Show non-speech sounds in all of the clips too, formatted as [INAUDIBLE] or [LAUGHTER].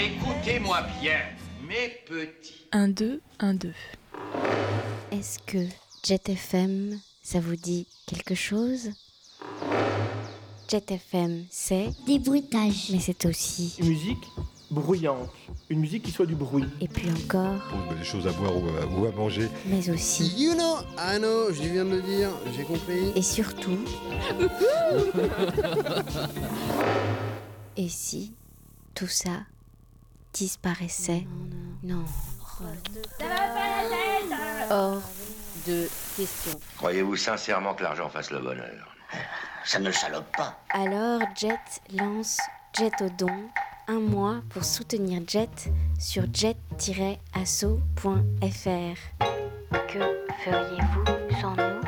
Écoutez-moi bien, mes petits. 1, 2, 1, 2. Est-ce que Jet FM, ça vous dit quelque chose? Jet FM, c'est Des bruitages. mais c'est aussi. Une musique bruyante, une musique qui soit du bruit. Et puis encore, Pour des choses à boire ou à, ou à manger. mais aussi. You know, I know, je viens de le dire, j'ai compris. Et surtout. [LAUGHS] Et si tout ça disparaissait Non. Hors de question. Croyez-vous sincèrement que l'argent fasse le bonheur? Ça ne salope pas. Alors Jet lance Jet au don un mois pour soutenir Jet sur jet-asso.fr. Que feriez-vous sans nous?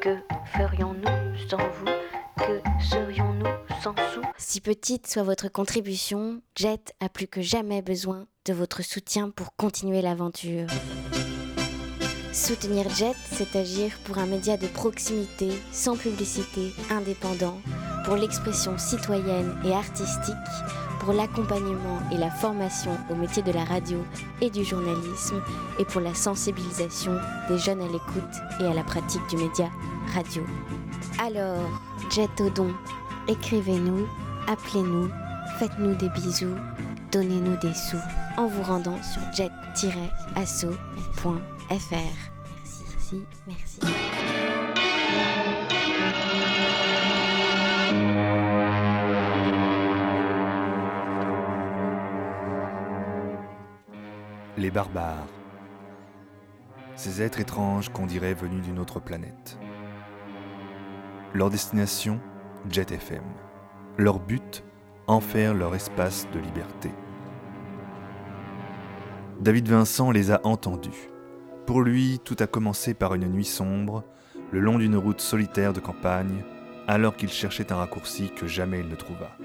Que ferions-nous sans vous? Que serions-nous sans sous Si petite soit votre contribution, Jet a plus que jamais besoin de votre soutien pour continuer l'aventure. Soutenir Jet, c'est agir pour un média de proximité, sans publicité, indépendant, pour l'expression citoyenne et artistique, pour l'accompagnement et la formation au métier de la radio et du journalisme, et pour la sensibilisation des jeunes à l'écoute et à la pratique du média radio. Alors, Jet au don, écrivez-nous, appelez-nous, faites-nous des bisous, donnez-nous des sous en vous rendant sur jet-asso.fr. Merci, merci, merci. Les barbares. Ces êtres étranges qu'on dirait venus d'une autre planète. Leur destination, Jet FM. Leur but, en faire leur espace de liberté. David Vincent les a entendus. Pour lui, tout a commencé par une nuit sombre, le long d'une route solitaire de campagne, alors qu'il cherchait un raccourci que jamais il ne trouva.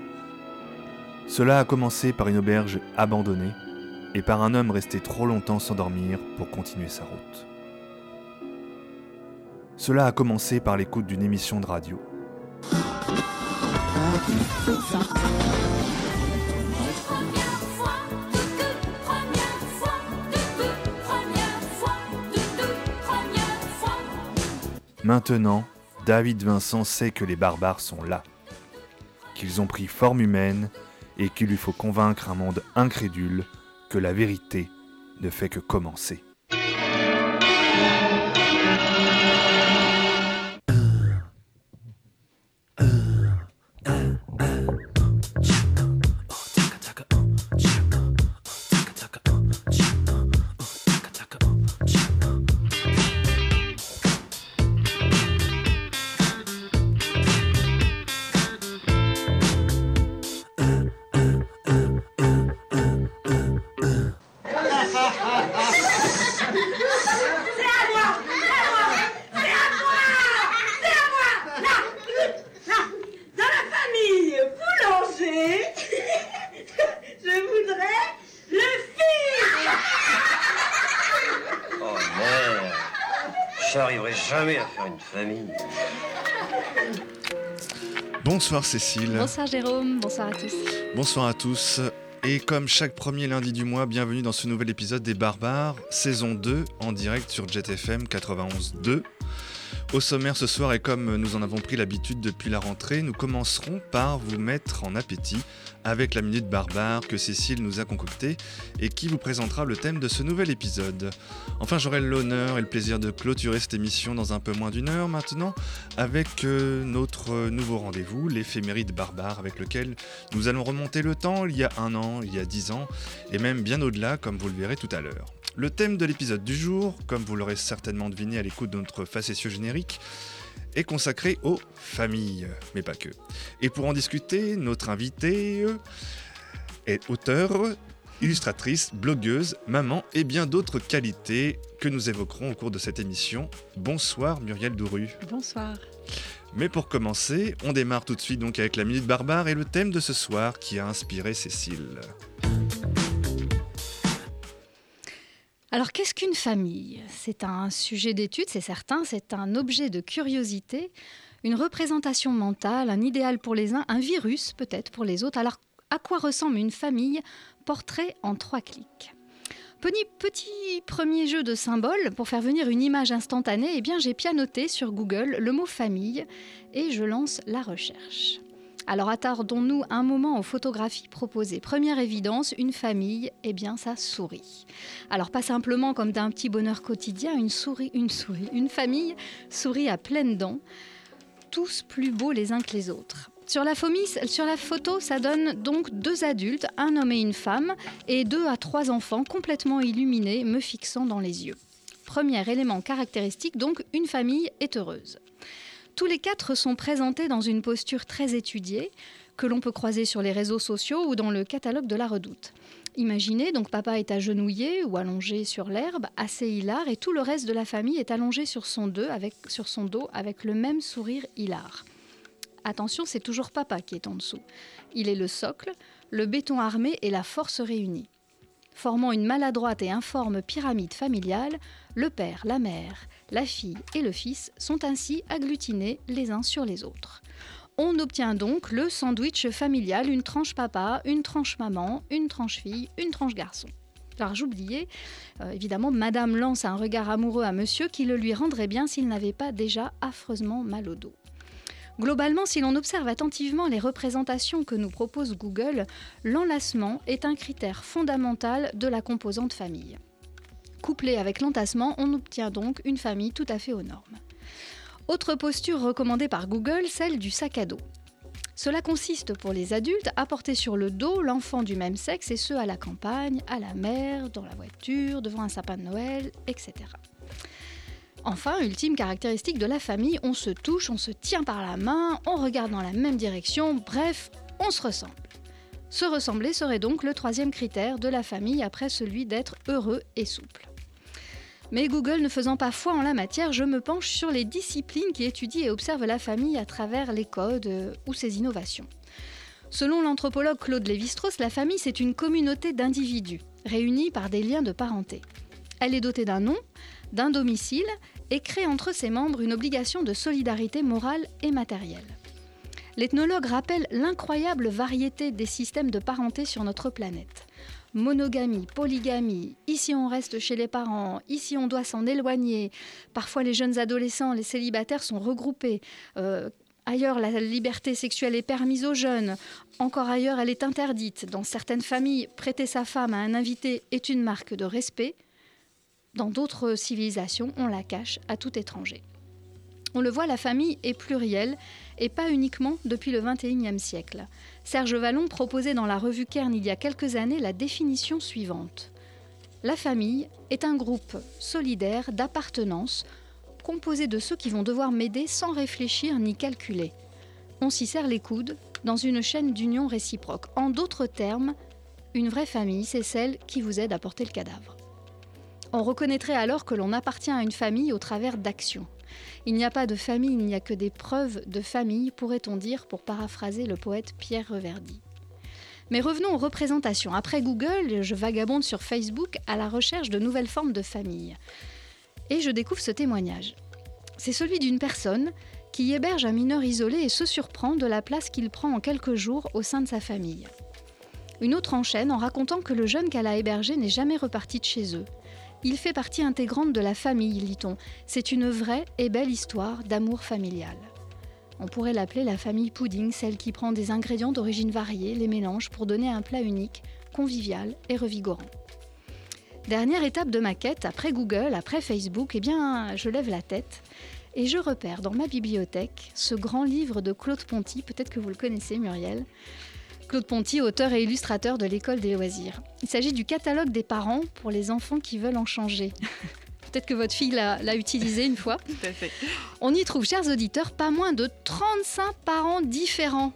Cela a commencé par une auberge abandonnée et par un homme resté trop longtemps sans dormir pour continuer sa route. Cela a commencé par l'écoute d'une émission de radio. Maintenant, David Vincent sait que les barbares sont là, qu'ils ont pris forme humaine et qu'il lui faut convaincre un monde incrédule que la vérité ne fait que commencer. Bonsoir Cécile. Bonsoir Jérôme, bonsoir à tous. Bonsoir à tous. Et comme chaque premier lundi du mois, bienvenue dans ce nouvel épisode des Barbares, saison 2, en direct sur JetFM 91.2. Au sommaire ce soir, et comme nous en avons pris l'habitude depuis la rentrée, nous commencerons par vous mettre en appétit avec la Minute Barbare que Cécile nous a concoctée et qui vous présentera le thème de ce nouvel épisode. Enfin, j'aurai l'honneur et le plaisir de clôturer cette émission dans un peu moins d'une heure maintenant avec euh, notre nouveau rendez-vous, l'éphéméride barbare, avec lequel nous allons remonter le temps il y a un an, il y a dix ans, et même bien au-delà, comme vous le verrez tout à l'heure. Le thème de l'épisode du jour, comme vous l'aurez certainement deviné à l'écoute de notre facétieux générique, est consacré aux familles, mais pas que. Et pour en discuter, notre invitée est auteure, illustratrice, blogueuse, maman et bien d'autres qualités que nous évoquerons au cours de cette émission. Bonsoir Muriel Douru. Bonsoir. Mais pour commencer, on démarre tout de suite donc avec la Minute Barbare et le thème de ce soir qui a inspiré Cécile. Alors qu'est-ce qu'une famille? C'est un sujet d'étude, c'est certain, c'est un objet de curiosité, une représentation mentale, un idéal pour les uns, un virus peut-être pour les autres. Alors À quoi ressemble une famille Portrait en trois clics? Petit, premier jeu de symboles pour faire venir une image instantanée, eh bien j'ai pianoté sur Google le mot famille et je lance la recherche. Alors attardons-nous un moment aux photographies proposées. Première évidence, une famille, eh bien ça sourit. Alors pas simplement comme d'un petit bonheur quotidien, une souris, une souris, une famille sourit à pleines dents, tous plus beaux les uns que les autres. Sur la, sur la photo, ça donne donc deux adultes, un homme et une femme, et deux à trois enfants complètement illuminés, me fixant dans les yeux. Premier élément caractéristique, donc, une famille est heureuse. Tous les quatre sont présentés dans une posture très étudiée, que l'on peut croiser sur les réseaux sociaux ou dans le catalogue de la redoute. Imaginez, donc papa est agenouillé ou allongé sur l'herbe, assez hilar, et tout le reste de la famille est allongé sur son, dos avec, le même sourire hilar. Attention, c'est toujours papa qui est en dessous. Il est le socle, le béton armé et la force réunie. Formant une maladroite et informe pyramide familiale, le père, la mère, la fille et le fils sont ainsi agglutinés les uns sur les autres. On obtient donc le sandwich familial, une tranche papa, une tranche maman, une tranche fille, une tranche garçon. Alors j'oubliais, euh, évidemment, Madame lance un regard amoureux à Monsieur qui le lui rendrait bien s'il n'avait pas déjà affreusement mal au dos. Globalement, si l'on observe attentivement les représentations que nous propose Google, l'enlacement est un critère fondamental de la composante famille. Couplé avec l'entassement, on obtient donc une famille tout à fait aux normes. Autre posture recommandée par Google, celle du sac à dos. Cela consiste pour les adultes à porter sur le dos l'enfant du même sexe et ce à la campagne, à la mer, dans la voiture, devant un sapin de Noël, etc. Enfin, ultime caractéristique de la famille, on se touche, on se tient par la main, on regarde dans la même direction, bref, on se ressemble. Se ressembler serait donc le troisième critère de la famille après celui d'être heureux et souple. Mais Google ne faisant pas foi en la matière, je me penche sur les disciplines qui étudient et observent la famille à travers les codes euh, ou ses innovations. Selon l'anthropologue Claude Lévi-Strauss, la famille c'est une communauté d'individus réunis par des liens de parenté. Elle est dotée d'un nom, d'un domicile et crée entre ses membres une obligation de solidarité morale et matérielle. L'ethnologue rappelle l'incroyable variété des systèmes de parenté sur notre planète. Monogamie, polygamie, ici on reste chez les parents, ici on doit s'en éloigner. Parfois les jeunes adolescents, les célibataires sont regroupés. Euh, ailleurs, la liberté sexuelle est permise aux jeunes. Encore ailleurs, elle est interdite. Dans certaines familles, prêter sa femme à un invité est une marque de respect. Dans d'autres civilisations, on la cache à tout étranger. On le voit, la famille est plurielle et pas uniquement depuis le XXIe siècle. Serge Vallon proposait dans la revue Kern il y a quelques années la définition suivante. La famille est un groupe solidaire d'appartenance composé de ceux qui vont devoir m'aider sans réfléchir ni calculer. On s'y serre les coudes dans une chaîne d'union réciproque. En d'autres termes, une vraie famille, c'est celle qui vous aide à porter le cadavre. On reconnaîtrait alors que l'on appartient à une famille au travers d'actions. Il n'y a pas de famille, il n'y a que des preuves de famille, pourrait-on dire, pour paraphraser le poète Pierre Reverdy. Mais revenons aux représentations. Après Google, je vagabonde sur Facebook à la recherche de nouvelles formes de famille. Et je découvre ce témoignage. C'est celui d'une personne qui héberge un mineur isolé et se surprend de la place qu'il prend en quelques jours au sein de sa famille. Une autre enchaîne en racontant que le jeune qu'elle a hébergé n'est jamais reparti de chez eux. Il fait partie intégrante de la famille, lit-on. C'est une vraie et belle histoire d'amour familial. On pourrait l'appeler la famille pudding, celle qui prend des ingrédients d'origine variée, les mélange pour donner un plat unique, convivial et revigorant. Dernière étape de ma quête, après Google, après Facebook, eh bien, je lève la tête et je repère dans ma bibliothèque ce grand livre de Claude Ponty, peut-être que vous le connaissez Muriel, Claude Ponty, auteur et illustrateur de l'école des loisirs. Il s'agit du catalogue des parents pour les enfants qui veulent en changer. [LAUGHS] Peut-être que votre fille l'a utilisé une fois. Tout à fait. On y trouve, chers auditeurs, pas moins de 35 parents différents.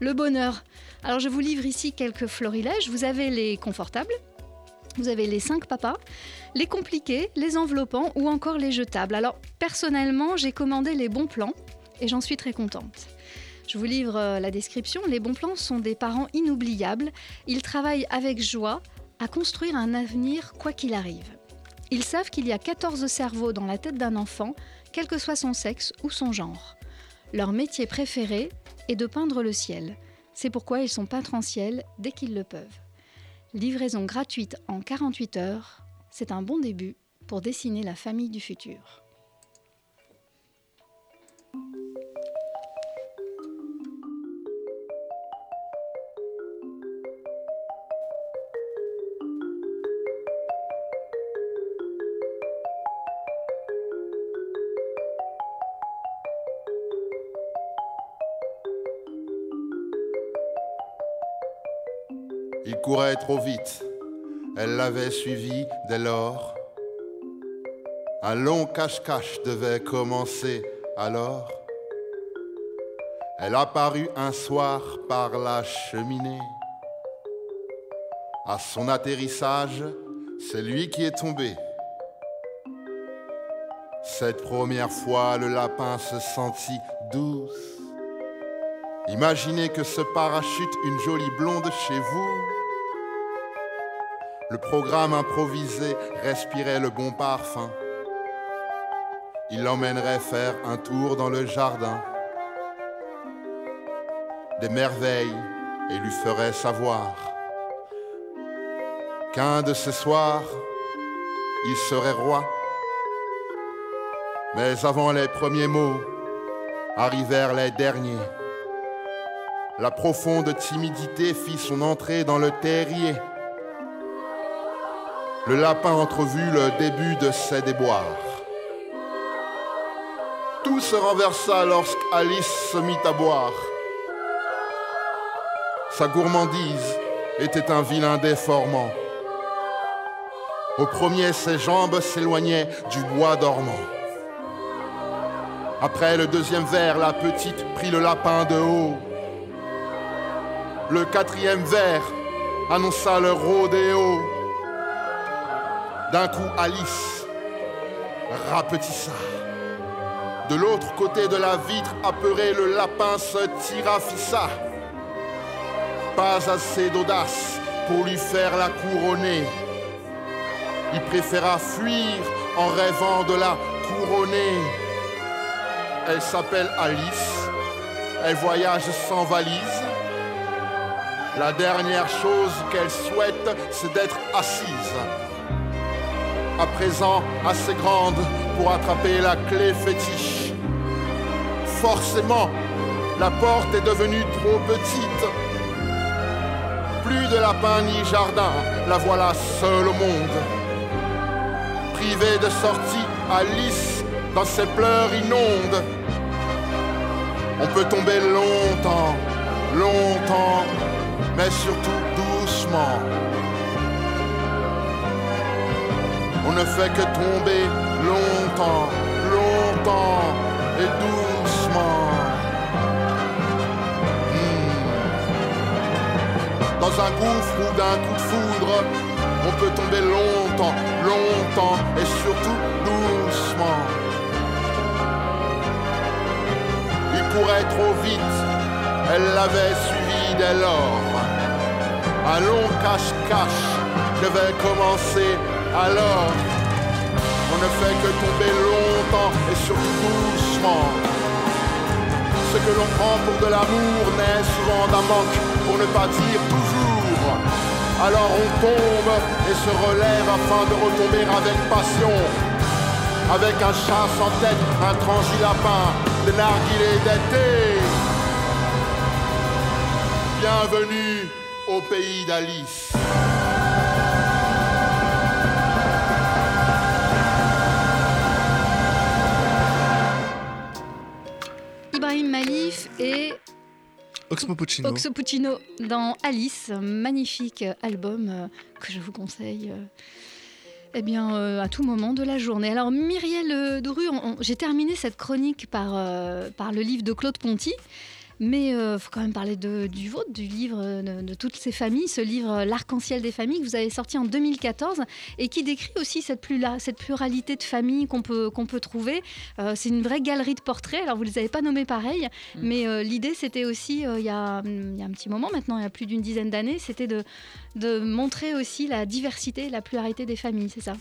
Le bonheur. Alors je vous livre ici quelques florilèges. Vous avez les confortables, vous avez les cinq papas, les compliqués, les enveloppants ou encore les jetables. Alors personnellement, j'ai commandé les bons plans et j'en suis très contente. Je vous livre euh, la description. Les bons plans sont des parents inoubliables. Ils travaillent avec joie à construire un avenir quoi qu'il arrive. Ils savent qu'il y a 14 cerveaux dans la tête d'un enfant, quel que soit son sexe ou son genre. Leur métier préféré est de peindre le ciel. C'est pourquoi ils sont peintres en ciel dès qu'ils le peuvent. Livraison gratuite en 48 heures, c'est un bon début pour dessiner la famille du futur. Courait trop vite. Elle l'avait suivi dès lors. Un long cache-cache devait commencer alors. Elle apparut un soir par la cheminée. À son atterrissage, c'est lui qui est tombé. Cette première fois, le lapin se sentit douce. Imaginez que ce parachute une jolie blonde chez vous. Le programme improvisé respirait le bon parfum. Il l'emmènerait faire un tour dans le jardin. Des merveilles et lui ferait savoir qu'un de ces soirs, il serait roi. Mais avant les premiers mots, arrivèrent les derniers. La profonde timidité fit son entrée dans le terrier. Le lapin entrevut le début de ses déboires. Tout se renversa lorsqu'Alice se mit à boire. Sa gourmandise était un vilain déformant. Au premier, ses jambes s'éloignaient du bois dormant. Après le deuxième verre, la petite prit le lapin de haut. Le quatrième verre annonça le rodéo. D'un coup, Alice rapetissa. De l'autre côté de la vitre, apeuré, le lapin se tirafissa. Pas assez d'audace pour lui faire la couronner. Il préféra fuir en rêvant de la couronner. Elle s'appelle Alice. Elle voyage sans valise. La dernière chose qu'elle souhaite, c'est d'être assise. À présent assez grande pour attraper la clé fétiche. Forcément, la porte est devenue trop petite. Plus de lapin ni jardin, la voilà seule au monde. Privée de sortie, Alice, dans ses pleurs inondes. On peut tomber longtemps, longtemps, mais surtout doucement. On ne fait que tomber longtemps, longtemps et doucement. Hmm. Dans un gouffre ou d'un coup de foudre, on peut tomber longtemps, longtemps et surtout doucement. Il courait trop vite, elle l'avait suivi dès lors. Un long cache-cache devait commencer alors. On ne fait que tomber longtemps et surtout doucement. Ce que l'on prend pour de l'amour naît souvent d'un manque, pour ne pas dire toujours. Alors on tombe et se relève afin de retomber avec passion. Avec un chat sans tête, un lapin, des narguilés d'été. Bienvenue au pays d'Alice. Et Oxmo Puccino. Oxmo Puccino dans Alice, magnifique album euh, que je vous conseille. euh, eh bien, euh, à tout moment de la journée. Alors, Myriel Dru, j'ai terminé cette chronique par, euh, par le livre de Claude Ponty. Mais il faut quand même parler de- du vôtre, du livre euh, de, de toutes ces familles, ce livre euh, L'arc-en-ciel des familles que vous avez sorti en 2014 et qui décrit aussi cette, plura- cette pluralité de familles qu'on peut, qu'on peut trouver. Euh, c'est une vraie galerie de portraits. Alors, vous ne les avez pas nommés pareil, mais euh, l'idée, c'était aussi, euh, il y, a, il y a un petit moment maintenant, il y a plus d'une dizaine d'années, c'était de, de montrer aussi la diversité, la pluralité des familles, c'est ça?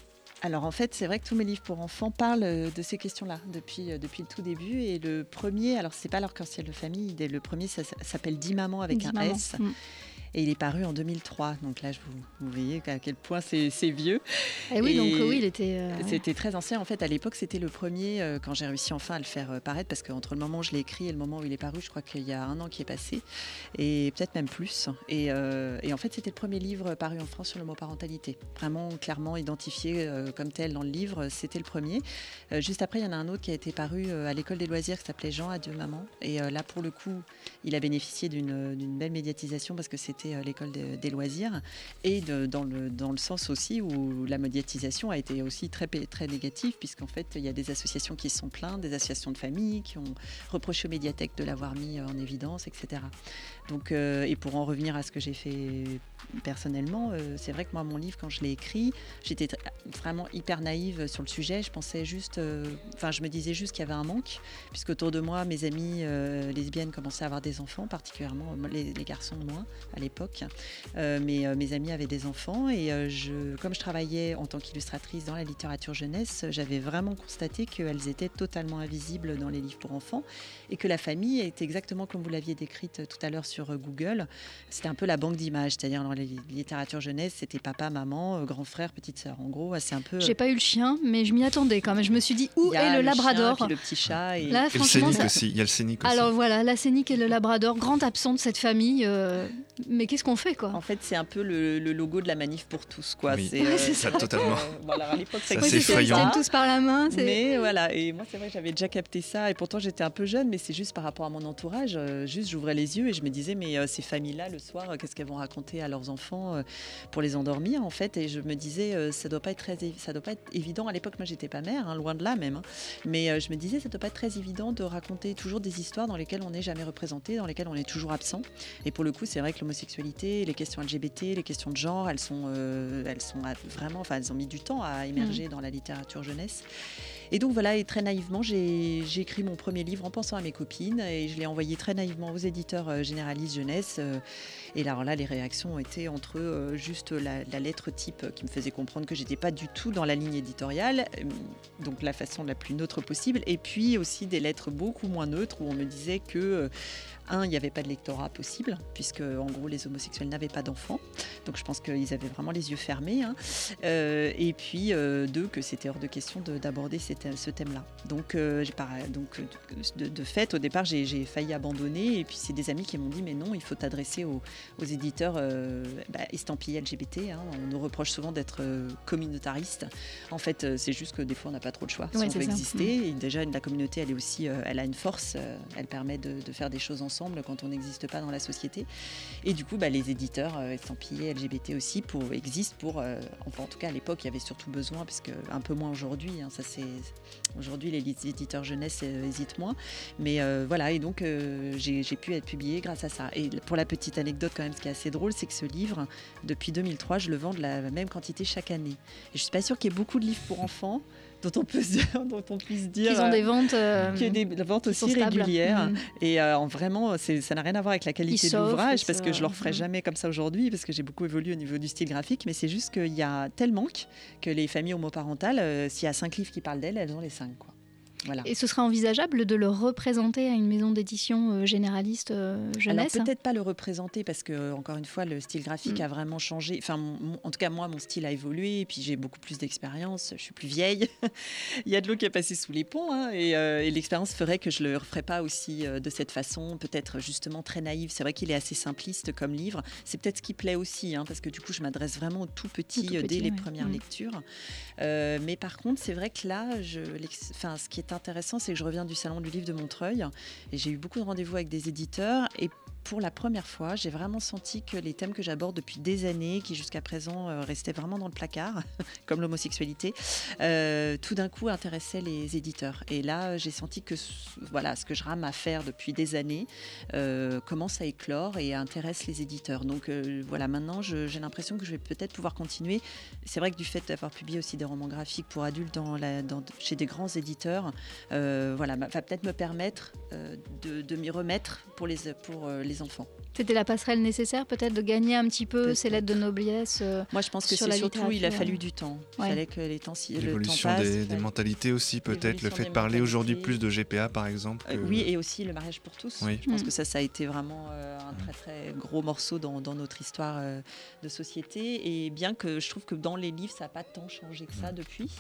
Alors en fait, c'est vrai que tous mes livres pour enfants parlent euh, de ces questions-là depuis, euh, depuis le tout début. Et le premier, alors c'est pas l'arc-en-ciel de famille, le premier s'appelle Dix mamans avec un S. Mm. Et il est paru en 2003. Donc là, vous, vous voyez à quel point c'est vieux. Eh et oui, donc oui, il était. Euh, c'était très ancien. En fait, à l'époque, c'était le premier euh, quand j'ai réussi enfin à le faire euh, paraître, parce qu'entre le moment où je l'ai écrit et le moment où il est paru, je crois qu'il y a un an qui est passé, et peut-être même plus. Et, et en fait, c'était le premier livre paru en France sur le mot parentalité. Vraiment clairement identifié comme tel dans le livre, c'était le premier. juste après, il y en a un autre qui a été paru à l'école des loisirs qui s'appelait Jean Adieu Maman. Et là, pour le coup, il a bénéficié d'une belle médiatisation parce que c'était euh, l'école des loisirs, et dans, le, dans sens aussi où la médiatisation a été aussi très, très négative, puisqu'en fait, il y a des associations qui se sont plaintes, des associations de famille qui ont reproché aux médiathèques de l'avoir mis en évidence, etc. Donc, euh, et pour en revenir à ce que j'ai fait personnellement, euh, c'est vrai que moi, mon livre, quand je l'ai écrit, j'étais vraiment hyper naïve sur le sujet. Je pensais juste, enfin, je me disais juste qu'il y avait un manque, puisque autour de moi, mes amies lesbiennes commençaient à avoir des enfants, particulièrement les, les garçons moins à l'époque euh, mais euh, mes amis avaient des enfants et euh, comme je travaillais en tant qu'illustratrice dans la littérature jeunesse, j'avais vraiment constaté qu'elles étaient totalement invisibles dans les livres pour enfants et que la famille était exactement comme vous l'aviez décrite tout à l'heure Google. C'était un peu la banque d'images, c'est-à-dire dans la littérature jeunesse, c'était papa, maman, grand frère, petite sœur. En gros, c'est un peu. J'ai pas eu le chien, mais je m'y attendais quand même. Je me suis dit où est le, labrador Le petit chat. Et... Là, franchement, le aussi. Il y a le scénic aussi. Alors voilà, la scénic et le labrador, grand absent de cette famille. mais qu'est-ce qu'on fait quoi? En fait, c'est un peu le, logo de la manif pour tous quoi. C'est euh, ça totalement. Euh, [LAUGHS] voilà, à l'époque, c'est effrayant. tous par la main. Mais voilà, et moi c'est vrai, j'avais déjà capté ça et pourtant j'étais un peu jeune, mais c'est juste par rapport à mon entourage. Euh, juste, j'ouvrais les yeux et je me disais, mais ces familles-là, le soir, qu'est-ce qu'elles vont raconter à leurs enfants pour les endormir en fait? Et je me disais, ça doit pas être très, ça doit pas être évident. À l'époque, moi, j'étais pas mère, hein, loin de là même. Hein. Mais je me disais, ça doit pas être très évident de raconter toujours des histoires dans lesquelles on n'est jamais représenté, dans lesquelles on est toujours absent. Et pour le coup, c'est vrai que l'homosexualité les questions LGBT, les questions de genre, elles sont, euh, elles sont vraiment, enfin, elles ont mis du temps à émerger mm. dans la littérature jeunesse. Et donc voilà, et très naïvement, j'ai écrit mon premier livre en pensant à mes copines et je l'ai envoyé très naïvement aux éditeurs euh, généralistes jeunesse. Euh, et là, alors là, les réactions ont été entre juste la, lettre type qui me faisait comprendre que j'étais pas du tout dans la ligne éditoriale, donc la façon la plus neutre possible, et puis aussi des lettres beaucoup moins neutres où on me disait que un, il n'y avait pas de lectorat possible, puisque en gros les homosexuels n'avaient pas d'enfants. Donc je pense qu'ils avaient vraiment les yeux fermés. Hein. Euh, et puis euh, deux, que c'était hors de question d'aborder ce thème-là. Donc, euh, donc de, fait, au départ, j'ai failli abandonner. Et puis c'est des amis qui m'ont dit mais non, il faut t'adresser aux, éditeurs bah, estampillés LGBT. Hein. On nous reproche souvent d'être communautariste. En fait, c'est juste que des fois on n'a pas trop de choix si on veut exister. Mm. Et déjà, la communauté, elle est aussi, elle a une force. elle permet de, de faire des choses ensemble quand on n'existe pas dans la société. Et du coup, bah, les éditeurs euh, estampillés LGBT aussi pour, existent pour, euh, en tout cas à l'époque, il y avait surtout besoin, parce que un peu moins aujourd'hui, hein, ça c'est aujourd'hui les éditeurs jeunesse euh, hésitent moins, mais voilà, et donc j'ai pu être publié grâce à ça. Et pour la petite anecdote quand même, ce qui est assez drôle, c'est que ce livre, depuis 2003, je le vends de la même quantité chaque année. Et je suis pas sûre qu'il y ait beaucoup de livres pour enfants dont on peut [LAUGHS] dont on puisse dire qu'ils ont des ventes euh, a des ventes aussi régulières mm. et euh, vraiment ça n'a rien à voir avec la qualité de l'ouvrage parce que je le referai mm. jamais comme ça aujourd'hui parce que j'ai beaucoup évolué au niveau du style graphique mais c'est juste qu'il y a tel manque que les familles homoparentales euh, s'il y a cinq livres qui parlent d'elles elles ont les cinq quoi. Et ce sera envisageable de le représenter à une maison d'édition euh, généraliste euh, jeunesse peut-être pas le représenter parce que encore une fois le style graphique mm. a vraiment changé. Enfin, en tout cas moi mon style a évolué et puis j'ai beaucoup plus d'expérience. Je suis plus vieille. [LAUGHS] Il y a de l'eau qui a passé sous les ponts hein, euh, et, l'expérience ferait que je le referais pas aussi de cette façon. Peut-être justement très naïve. C'est vrai qu'il est assez simpliste comme livre. C'est peut-être ce qui plaît aussi hein, parce que du coup je m'adresse vraiment aux tout petits, dès les premières mm. lectures. mais par contre c'est vrai que là, je, enfin, ce qui est intéressant, c'est que je reviens du salon du livre de Montreuil et j'ai eu beaucoup de rendez-vous avec des éditeurs et pour la première fois, j'ai vraiment senti que les thèmes que j'aborde depuis des années, qui jusqu'à présent euh, restaient vraiment dans le placard, [LAUGHS] comme l'homosexualité, euh, tout d'un coup intéressaient les éditeurs. Et là, j'ai senti que voilà, ce que je rame à faire depuis des années euh, commence à éclore et intéresse les éditeurs. Donc voilà, maintenant, j'ai l'impression que je vais peut-être pouvoir continuer. C'est vrai que du fait d'avoir publié aussi des romans graphiques pour adultes chez des grands éditeurs, voilà, va peut-être me permettre de, de m'y remettre pour les, pour les enfants. C'était la passerelle nécessaire peut-être de gagner un petit peu ces lettres de noblesse. euh, Moi, je pense que sur c'est surtout, il a fallu du temps. Il Ouais. fallait que les temps, si- le temps L'évolution passe. des, mentalités aussi, peut-être. Le fait de parler aujourd'hui plus de GPA, par exemple. Euh, oui, et aussi le mariage pour tous. Oui. Je pense Mm. que ça, ça a été vraiment euh, un très très gros morceau dans, dans notre histoire euh, de société. Et bien que je trouve que dans les livres, ça n'a pas tant changé que ça depuis.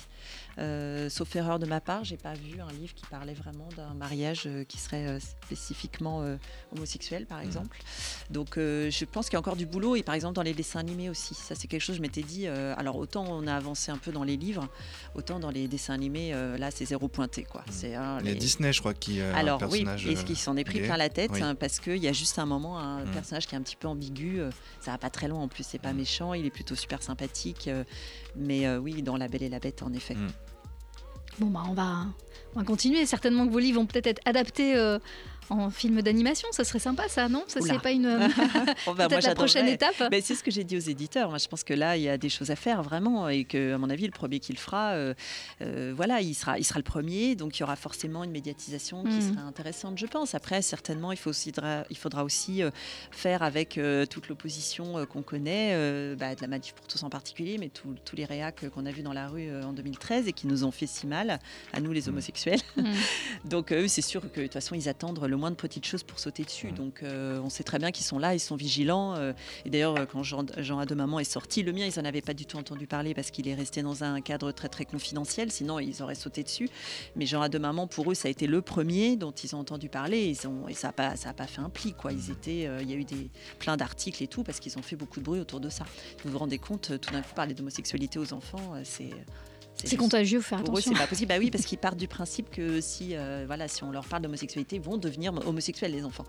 Euh, sauf erreur de ma part, j'ai pas vu un livre qui parlait vraiment d'un mariage euh, qui serait euh, spécifiquement euh, homosexuel, par exemple. Donc euh, je pense qu'il y a encore du boulot. Et par exemple, dans les dessins animés aussi. Ça, c'est quelque chose, je m'étais dit. euh, alors, autant on a avancé un peu dans les livres, autant dans les dessins animés, euh, là, c'est zéro pointé. Quoi. C'est, hein, y a les- Disney, je crois, qui a alors un oui, personnage. et ce qui s'en est pris gay. plein la tête, Oui. hein, parce qu'il y a juste un moment un Mm. personnage qui est un petit peu ambigu. euh, ça va pas très loin en plus, c'est pas méchant, il est plutôt super sympathique. euh, mais euh, oui, dans La Belle et la Bête, en effet. Mm. Bon, bah, on va, on va continuer. Certainement que vos livres vont peut-être être adaptés euh, en film d'animation. Ça serait sympa, ça, non? Ça, c'est pas une. [LAUGHS] [LAUGHS] peut-être moi, la prochaine étape. Ben, c'est ce que j'ai dit aux éditeurs. Moi, je pense que là, il y a des choses à faire vraiment, et que, à mon avis, le premier qui le fera, euh, euh, voilà, il sera, il sera le premier. Donc, il y aura forcément une médiatisation qui Mhm. sera intéressante, je pense. Après, certainement, il, faut aussi, il faudra aussi euh, faire avec euh, toute l'opposition euh, qu'on connaît, euh, bah, de la Manif pour tous en particulier, mais tous tous les réacs qu'on a vus dans la rue euh, en 2013 et qui nous ont fait si mal, à nous les homosexuels. Mm. [LAUGHS] Donc eux, c'est sûr que de toute façon, ils attendent le moindre petite chose pour sauter dessus. Donc euh, on sait très bien qu'ils sont là, ils sont vigilants. euh, et d'ailleurs, euh, quand Jean, Jean a deux mamans est sorti, le mien, ils n'en avaient pas du tout entendu parler parce qu'il est resté dans un cadre très très confidentiel. Sinon, ils auraient sauté dessus. Mais Jean a deux mamans, pour eux, ça a été le premier dont ils ont entendu parler. Ils ont, et ça n'a pas, ça a pas fait un pli. Quoi. Ils étaient, il y a eu des, plein d'articles et tout parce qu'ils ont fait beaucoup de bruit autour de ça. Vous vous rendez compte, tout d'un coup, parler d'homosexualité aux enfants, c'est... C'est juste- contagieux, faire pour eux, attention. c'est pas [LAUGHS] possible. Bah oui, parce qu'ils partent du principe que si, euh, voilà, si on leur parle d'homosexualité, ils vont devenir homosexuels, les enfants.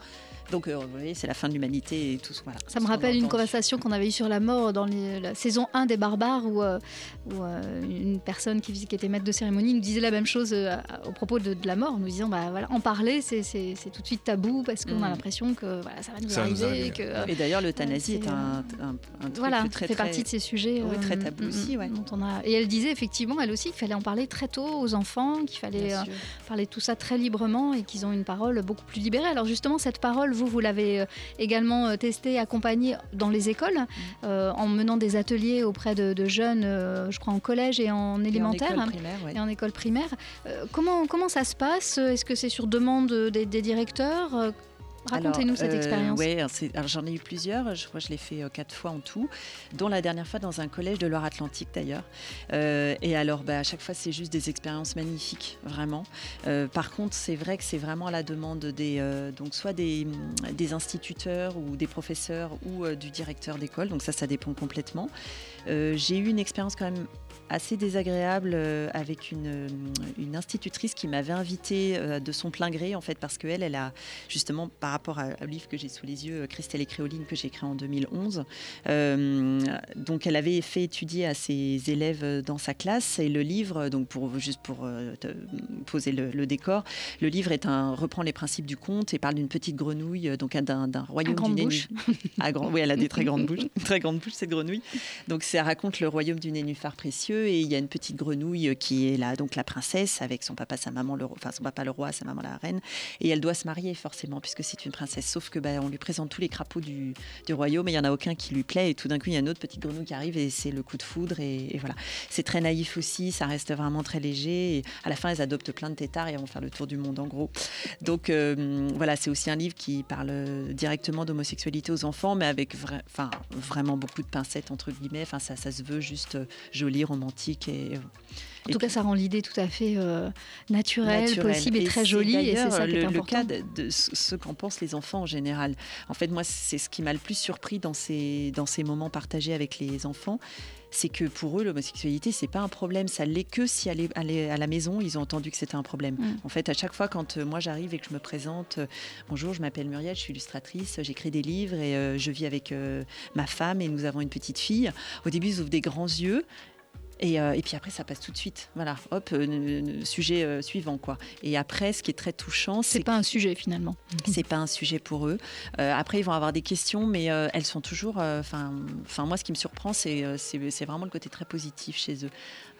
Donc, euh, vous voyez, c'est la fin de l'humanité et tout voilà. Ça tout me rappelle une conversation qu'on avait eue sur la mort dans les- la saison 1 des Barbares où, euh, où, euh, une personne qui, qui était maître de cérémonie nous disait la même chose euh, à- au propos de, de la mort, nous disant bah, voilà, en parler c'est tout de suite tabou parce qu'on a Mm. l'impression que voilà, ça va nous Ça va nous arriver. que, euh, Et d'ailleurs, l'euthanasie est un, un, un truc voilà, très, fait très- partie de ces sujets. Oui, très tabou mm, aussi, mm, ouais. dont on a... Et elle disait effectivement, elle aussi, qu'il fallait en parler très tôt aux enfants, qu'il fallait euh, parler de tout ça très librement et qu'ils ont une parole beaucoup plus libérée. Alors justement, cette parole, vous, vous l'avez euh, également euh, testée, accompagnée dans les écoles, Mm. euh, en menant des ateliers auprès de, de jeunes, euh, je crois en collège et en élémentaire. école primaire, ouais. Et en école primaire. Comment, comment ça se passe? Est-ce que c'est sur demande des, des directeurs? Racontez-nous cette euh, expérience. ouais, alors j'en ai eu plusieurs. Je crois que je l'ai fait euh, quatre fois en tout, dont la dernière fois dans un collège de Loire-Atlantique d'ailleurs. Euh, et alors, bah, à chaque fois, c'est juste des expériences magnifiques, vraiment. Par contre, c'est vrai que c'est vraiment à la demande des, donc soit des, des instituteurs ou des professeurs ou du directeur d'école. Donc ça, ça dépend complètement. Euh, J'ai eu une expérience quand même assez désagréable euh, avec une, euh, une institutrice qui m'avait invitée euh, de son plein gré en fait parce qu'elle elle a justement par rapport à- au livre que j'ai sous les yeux Christelle et Créoline que j'ai écrit en 2011 euh, donc elle avait fait étudier à ses élèves dans sa classe et le livre donc pour juste pour euh, poser le, le décor le livre est un reprend les principes du conte et parle d'une petite grenouille donc d'un royaume grande d'une bouche. [LAUGHS] à grand, oui, elle a des très grandes bouches, [LAUGHS] très grande bouche cette grenouille. Donc ça raconte le royaume du nénuphar précieux et il y a une petite grenouille qui est là, donc la princesse avec son papa, sa maman, le, enfin son papa le roi, sa maman la reine, et elle doit se marier forcément puisque c'est une princesse. Sauf que bah, on lui présente tous les crapauds du, royaume et il y en a aucun qui lui plaît et tout d'un coup il y a une autre petite grenouille qui arrive et c'est le coup de foudre et, voilà. C'est très naïf aussi, ça reste vraiment très léger. Et à la fin elles adoptent plein de têtards et vont faire le tour du monde en gros. Donc euh, voilà, c'est aussi un livre qui parle euh, directement d'homosexualité aux enfants, mais avec enfin, vraiment beaucoup de pincettes, entre guillemets. Enfin, ça, se veut juste euh, joli, romantique. Et, En tout cas, ça rend l'idée tout à fait euh, naturelle, naturel. possible et, très jolie. Et c'est ça qui est le, le important. cas de, de ce qu'en pensent les enfants en général. En fait, moi, c'est ce qui m'a le plus surpris dans ces, dans ces moments partagés avec les enfants. C'est que pour eux, l'homosexualité, c'est pas un problème. Ça l'est que si à, à la maison, ils ont entendu que c'était un problème. Mm. En fait, à chaque fois, quand euh, moi j'arrive et que je me présente, euh, bonjour, je m'appelle Muriel, je suis illustratrice, j'écris des livres et euh, je vis avec euh, ma femme et nous avons une petite fille. Au début, ils ouvrent des grands yeux. Et, euh, et, puis après, ça passe tout de suite. Voilà, hop, euh, sujet euh, suivant, quoi. Et après, ce qui est très touchant, c'est pas un sujet finalement. [LAUGHS] C'est pas un sujet pour eux. après, ils vont avoir des questions, mais elles sont toujours. Enfin, enfin, moi, ce qui me surprend, c'est c'est vraiment le côté très positif chez eux.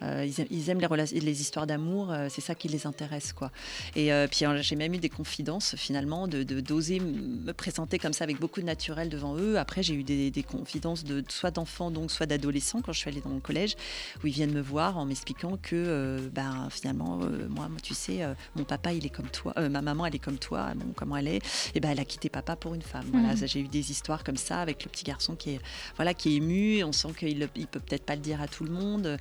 Ils, aiment les, les histoires d'amour, c'est ça qui les intéresse, quoi. Et puis j'ai même eu des confidences finalement de d'oser me présenter comme ça avec beaucoup de naturel devant eux. Après, j'ai eu des, des, confidences de soit d'enfants, donc soit d'adolescents quand je suis allée dans le collège, où ils viennent me voir en m'expliquant que euh, ben, finalement, euh, moi, tu sais, euh, mon papa, il est comme toi, ma maman, elle est comme toi, bon, comment elle est, et ben, elle a quitté papa pour une femme. Voilà, mhm. j'ai eu des histoires comme ça avec le petit garçon qui est, voilà, qui est ému, on sent qu'il ne peut peut-être pas le dire à tout le monde.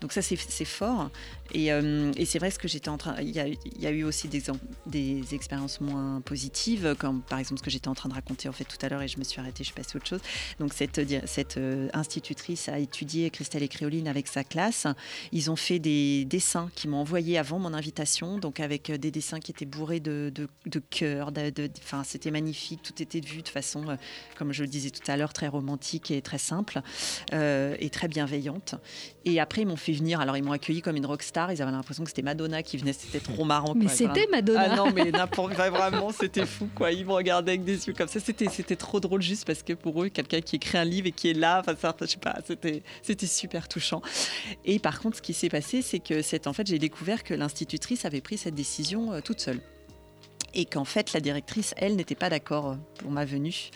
Donc ça, c'est fort. Euh, et, c'est vrai ce que j'étais en train. Il y, a, eu aussi des, expériences moins positives, comme par exemple ce que j'étais en train de raconter en fait tout à l'heure et je me suis arrêtée, je suis passée à autre chose. Donc cette, cette euh, institutrice a étudié Christelle et Créoline avec sa classe. Ils ont fait des dessins qui m'ont envoyé avant mon invitation, donc avec euh, des dessins qui étaient bourrés de, de, de cœur. Enfin, c'était magnifique. Tout était vu de façon, comme je le disais tout à l'heure, très romantique et très simple et très bienveillante. Et après, ils m'ont fait venir. Alors, ils m'ont accueilli comme une rockstar. Ils avaient l'impression que c'était Madonna qui venait. C'était trop marrant. Mais c'était Madonna. Ah non, mais n'importe Vraiment, c'était fou. Quoi. Ils me regardaient avec des yeux comme ça. C'était, c'était trop drôle juste parce que pour eux, quelqu'un qui écrit un livre et qui est là, enfin, ça, je sais pas, c'était, c'était super touchant. Et par contre, ce qui s'est passé, c'est que c'est, en fait, j'ai découvert que l'institutrice avait pris cette décision euh, toute seule. Et qu'en fait, la directrice, elle, n'était pas d'accord euh, pour ma venue.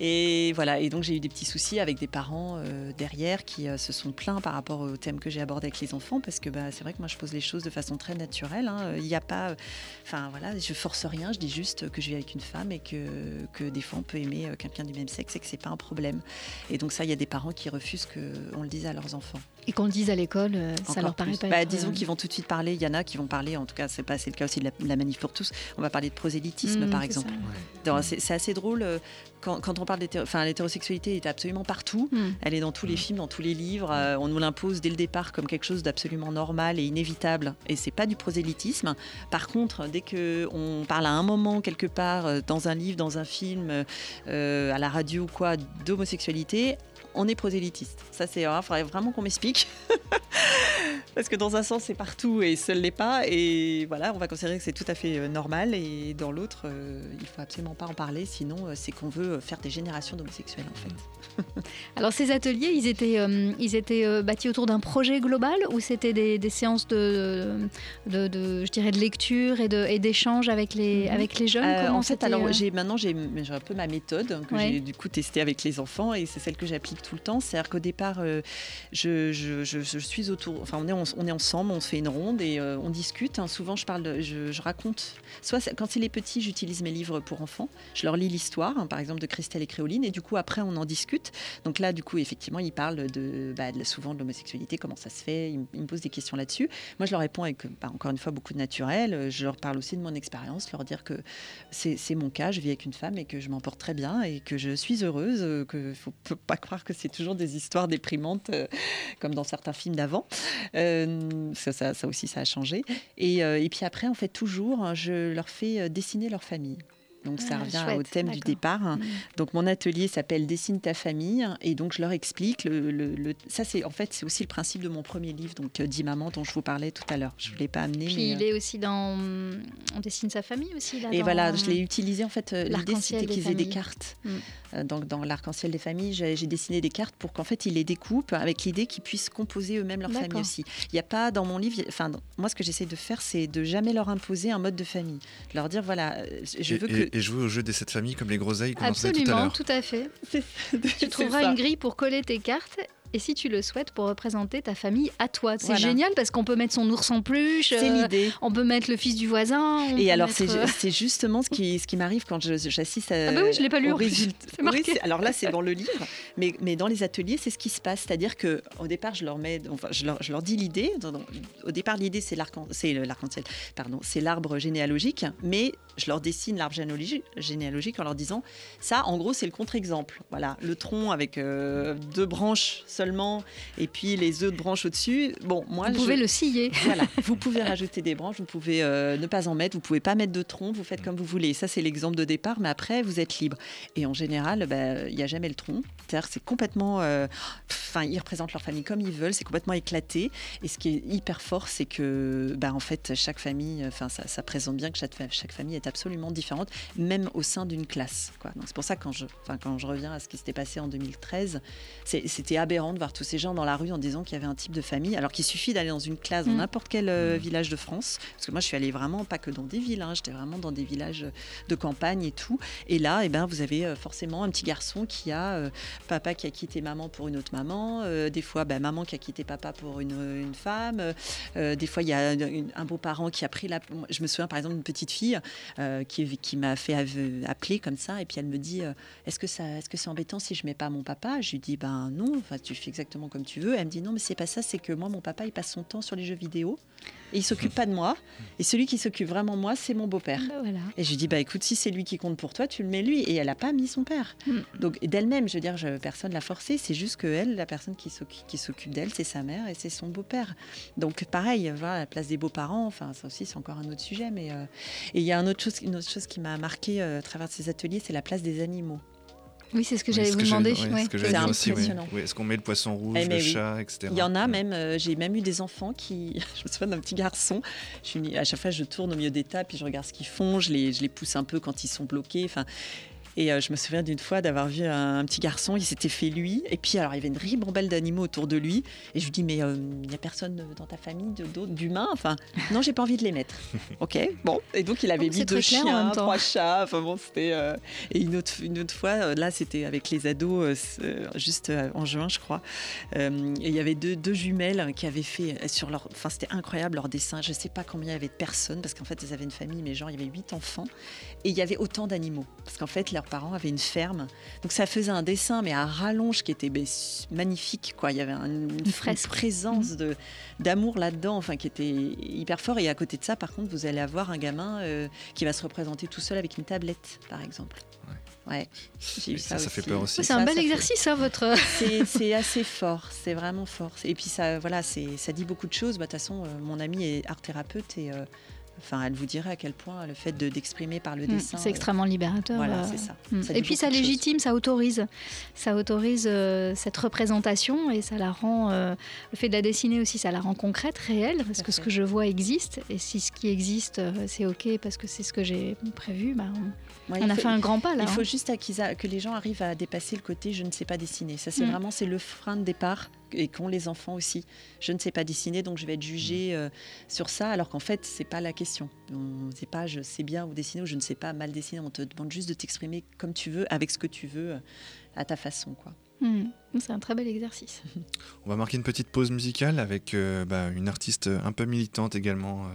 Et voilà, et donc j'ai eu des petits soucis avec des parents euh, derrière qui euh, se sont plaints par rapport au thème que j'ai abordé avec les enfants, parce que bah, c'est vrai que moi je pose les choses de façon très naturelle. Hein. Il n'y a pas, enfin voilà, je force rien, je dis juste que je vis avec une femme et que, que des fois on peut aimer euh, quelqu'un du même sexe et que c'est pas un problème. Et donc ça, il y a des parents qui refusent qu'on le dise à leurs enfants. Et qu'on le dise à l'école, ça leur paraît pas. Bah, disons qu'ils vont tout de suite parler. Il y en a qui vont parler, en tout cas, c'est pas le cas aussi de la, manif pour tous. On va parler de prosélytisme, mmh, par exemple. C'est assez drôle quand, quand on parle l'hétérosexualité est absolument partout. Hmm. Elle est dans tous les films, dans tous les livres. Euh, on nous l'impose dès le départ comme quelque chose d'absolument normal et inévitable. Et c'est pas du prosélytisme. Par contre, dès que on parle à un moment quelque part euh, dans un livre, dans un film, euh, à la radio ou quoi, d'homosexualité, on est prosélytiste. Ça, c'est, il faudrait vraiment qu'on m'explique. [LAUGHS] Parce que dans un sens, c'est partout et seul n'est pas. Et voilà, on va considérer que c'est tout à fait euh, normal. Et dans l'autre, euh, il faut absolument pas en parler. Sinon, euh, c'est qu'on veut faire des générations d'homosexuels, en fait. [LAUGHS] Alors, ces ateliers, ils étaient, ils étaient bâtis autour d'un projet global ou c'était des, séances de, de, je dirais, de lecture et, d'échange avec les, mhm. avec les jeunes? En fait, alors, j'ai, maintenant, j'ai, un peu ma méthode que j'ai du coup testée avec les enfants et c'est celle que j'applique tout le temps. C'est-à-dire qu'au départ, je, je, je, suis autour, enfin, on est, on est ensemble, on se fait une ronde et euh, on discute. Hein. Souvent, je parle, je, raconte. Soit quand c'est les petits, j'utilise mes livres pour enfants. Je leur lis l'histoire, hein, par exemple de Christelle et Créoline, et du coup après on en discute. Donc là, du coup, effectivement, ils parlent de, bah, souvent de l'homosexualité, comment ça se fait. Ils, me posent des questions là-dessus. Moi, je leur réponds avec, bah, encore une fois, beaucoup de naturel. Je leur parle aussi de mon expérience, leur dire que c'est mon cas, je vis avec une femme et que je m'en porte très bien et que je suis heureuse. Que faut pas croire que c'est toujours des histoires déprimantes euh, comme dans certains films d'avant. Euh, ça, aussi, ça a changé. Et, euh, puis après, en fait, toujours, je leur fais dessiner leur famille. Donc ça ah, revient au thème du départ. Mm. Donc mon atelier s'appelle Dessine ta famille et donc je leur explique le, ça c'est en fait c'est aussi le principe de mon premier livre donc Dit maman dont je vous parlais tout à l'heure. Je ne l'ai pas amené. Puis il est aussi dans on dessine sa famille aussi Et voilà, je l'ai utilisé en fait l'idée c'était qu'ils aient des cartes. Mm. Euh, donc dans l'arc-en-ciel des familles, j'ai dessiné des cartes pour qu'en fait ils les découpent avec l'idée qu'ils puissent composer eux-mêmes leur famille aussi. Il n'y a pas dans mon livre, enfin moi ce que j'essaie de faire c'est de jamais leur imposer un mode de famille, de leur dire voilà, euh, je veux que et jouer au jeu des sept familles comme les groseilles qu'on Absolument, tout à l'heure. tout à fait. tu [LAUGHS] trouveras une grille pour coller tes cartes et si tu le souhaites pour représenter ta famille à toi. C'est génial parce qu'on peut mettre son ours en peluche, c'est euh, l'idée. on peut mettre le fils du voisin. Et alors euh, c'est justement ce qui, ce qui m'arrive quand j'assiste à. Ah bah oui, je l'ai pas lu. alors là c'est dans le livre, mais, mais dans les ateliers c'est ce qui se passe, c'est-à-dire que au départ je leur mets, enfin je leur, je leur dis l'idée. Au départ l'idée c'est l'arc-en-ciel, pardon, c'est l'arbre généalogique, mais je leur dessine l'arbre généalogique en leur disant ça en gros c'est le contre-exemple. Voilà, le tronc avec euh, deux branches seulement, et puis les autres branches au-dessus. Bon, moi, Vous je- pouvez le scier. Voilà, [LAUGHS] vous pouvez rajouter des branches, vous pouvez euh, ne pas en mettre, vous pouvez pas mettre de tronc, vous faites comme vous voulez. Ça, c'est l'exemple de départ, mais après, vous êtes libre. Et en général, bah, il n'y a jamais le tronc. C'est-à-dire c'est complètement. euh, Enfin, ils représentent leur famille comme ils veulent, c'est complètement éclaté. Et ce qui est hyper fort, c'est que, bah, en fait, chaque famille, enfin, ça, ça présente bien que chaque, fa- chaque famille est absolument différente, même au sein d'une classe. Quoi. Donc, c'est pour ça que quand je, quand je reviens à ce qui s'était passé en 2013, c'est- c'était aberrant de voir tous ces gens dans la rue en disant qu'il y avait un type de famille, alors qu'il suffit d'aller dans une classe dans Mm. n'importe quel euh, village de France. Parce que moi, je suis allée vraiment pas que dans des villes, hein, j'étais vraiment dans des villages de campagne et tout. Et là, eh ben, vous avez euh, forcément un petit garçon qui a euh, papa qui a quitté maman pour une autre maman, euh, des fois bah, maman qui a quitté papa pour une, une femme, des fois il y a une- un beau-parent qui a pris la... Je me souviens par exemple d'une petite fille euh, qui, qui m'a fait appeler comme ça et puis elle me dit euh, est-ce que ça, est-ce que c'est embêtant si je mets pas mon papa? Je lui dis ben non, tu fais exactement comme tu veux. Elle me dit non mais c'est pas ça, c'est que moi mon papa il passe son temps sur les jeux vidéo et il s'occupe pas de moi et celui qui s'occupe vraiment de moi c'est mon beau-père. Bah voilà. Et je lui dis, bah écoute, si c'est lui qui compte pour toi, tu le mets lui. Et elle n'a pas mis son père. Mm. Donc d'elle-même, je veux dire, je, personne l'a forcée. C'est juste que elle, la personne qui s'occupe, d'elle, c'est sa mère et c'est son beau-père. Donc pareil, voilà, la place des beaux-parents, enfin ça aussi c'est encore un autre sujet. Mais euh, et il y a un autre chose, une autre chose qui m'a marqué euh, à travers ces ateliers, c'est la place des animaux. Oui, c'est ce que Oui, j'allais ce vous demander. ouais, ce C'est oui. impressionnant. Oui, Est-ce qu'on met le poisson rouge, Eh, le chat, etc. Il y en a même, euh, j'ai même eu des enfants qui. [LAUGHS] Je me souviens d'un petit garçon. Je suis, mis- à chaque fois, je tourne au milieu des tables, puis je regarde ce qu'ils font, je les, je les pousse un peu quand ils sont bloqués. Enfin. Et euh, je me souviens d'une fois d'avoir vu un, un petit garçon, il s'était fait lui, et puis alors il y avait une ribambelle d'animaux autour de lui, et je lui dis mais euh, il n'y a personne dans ta famille d'autres d'humains, enfin non j'ai pas envie de les mettre. [LAUGHS] ok, bon, et donc il avait mis deux chiens, même temps. trois chats, enfin bon c'était euh, et une autre une autre fois là c'était avec les ados juste en juin je crois, euh, et il y avait deux, deux jumelles qui avaient fait sur leur, enfin c'était incroyable leur dessin, je sais pas combien il y avait de personnes parce qu'en fait ils avaient une famille mais genre il y avait huit enfants. Et il y avait autant d'animaux. Parce qu'en fait leurs parents avaient une ferme donc ça faisait un dessin mais à rallonge qui était ben, magnifique quoi il y avait un- une, présence de d'amour là-dedans enfin qui était hyper fort et à côté de ça par contre vous allez avoir un gamin euh, qui va se représenter tout seul avec une tablette par exemple ouais, j'ai eu Et ça, ça fait peur aussi. C'est un bel ça fait- exercice, ça, votre. c'est c'est assez fort, c'est vraiment fort. Et puis ça, voilà, c'est ça dit beaucoup de choses. Bah, De toute façon, euh, mon amie est art thérapeute et euh, enfin, elle vous dirait à quel point le fait de- d'exprimer par le Mm, dessin. C'est euh, extrêmement libérateur. Voilà, euh, c'est ça. mm. Ça Et puis ça légitime, ça autorise. Ça autorise euh, cette représentation et ça la rend. euh, le fait de la dessiner aussi, ça la rend concrète, réelle, parce que ce que je vois existe. Et si ce qui existe, euh, c'est OK parce que c'est ce que j'ai prévu, bah, on, Ouais, on a faut- fait un grand pas là. Il faut hein. juste à qu'ils a- que les gens arrivent à dépasser le côté je ne sais pas dessiner. Ça, c'est Mm. vraiment c'est le frein de départ et qu'ont les enfants aussi. Je ne sais pas dessiner, donc je vais être jugé euh, sur ça, alors qu'en fait, c'est pas la question. On ne sait pas je sais bien ou dessiner ou je ne sais pas mal dessiner. On te demande juste de t'exprimer comme tu veux, avec ce que tu veux, euh, à ta façon, quoi. Mm. C'est un très bel exercice. [LAUGHS] On va marquer une petite pause musicale avec euh, bah, une artiste un peu militante également. euh,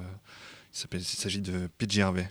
il s'agit de PJ Harvey.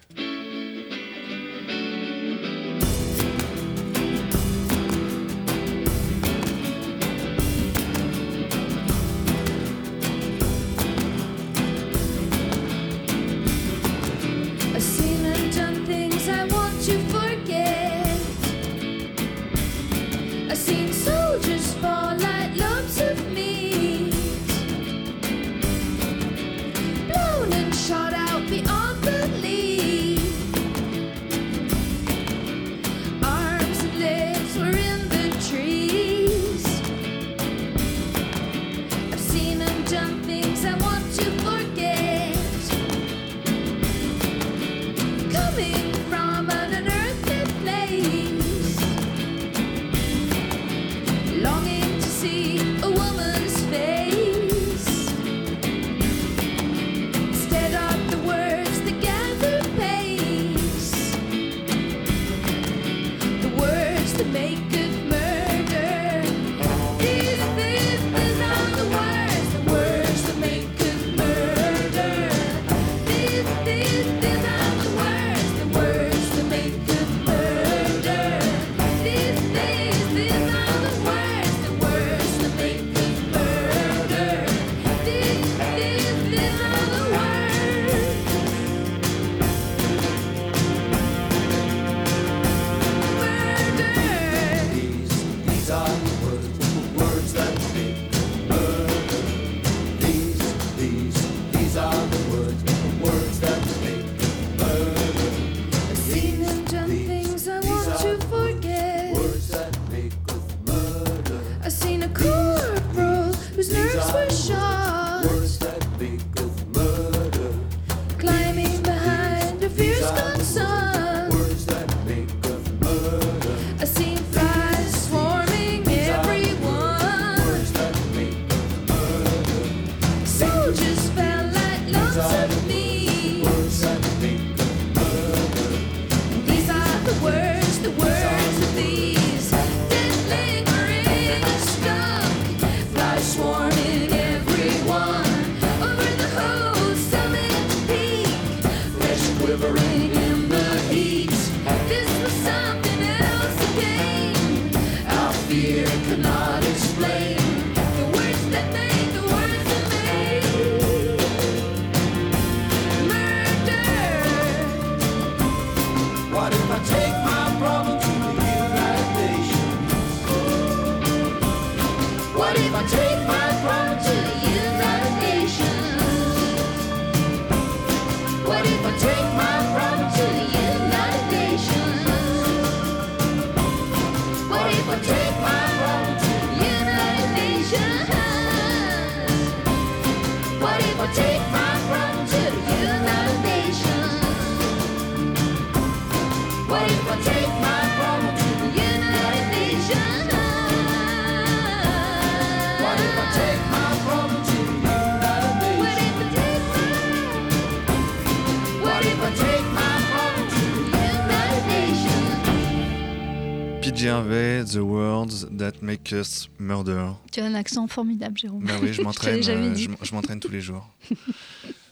Murder. Tu as un accent formidable, Jérôme. Bah oui, je [LAUGHS] m'entraîne. euh, je je m'entraîne tous les jours.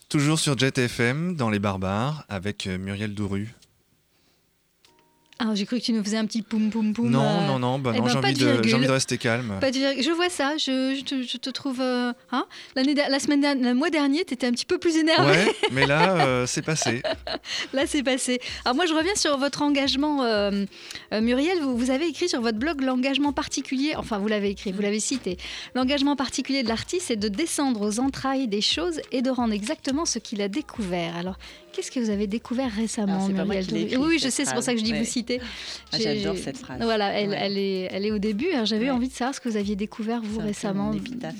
Toujours sur Jet FM, dans Les Barbares, avec euh, Muriel Douru. Ah, j'ai cru que tu nous faisais un petit poum poum poum. Non, euh, non, non, bah eh non, ben, j'ai envie, de envie rester calme. Pas de virgule. Je vois ça, je, je te, je te trouve. euh, hein L'année, la semaine dernière, le mois dernier, tu étais un petit peu plus énervé. Ouais, [LAUGHS] mais là, euh, c'est passé. [LAUGHS] Là, c'est passé. Alors moi, je reviens sur votre engagement, euh, euh, Muriel. Vous, vous avez écrit sur votre blog l'engagement particulier. Enfin, vous l'avez écrit, vous l'avez cité. L'engagement particulier de l'artiste, c'est de descendre aux entrailles des choses et de rendre exactement ce qu'il a découvert. Alors, qu'est-ce que vous avez découvert récemment, Alors, moi Muriel écrit, Oui, je sais, c'est pour ça que je dis vous Ah, j'adore cette phrase. Voilà, elle, Ouais. elle est, elle est au début. Alors, J'avais Ouais. envie de savoir ce que vous aviez découvert vous récemment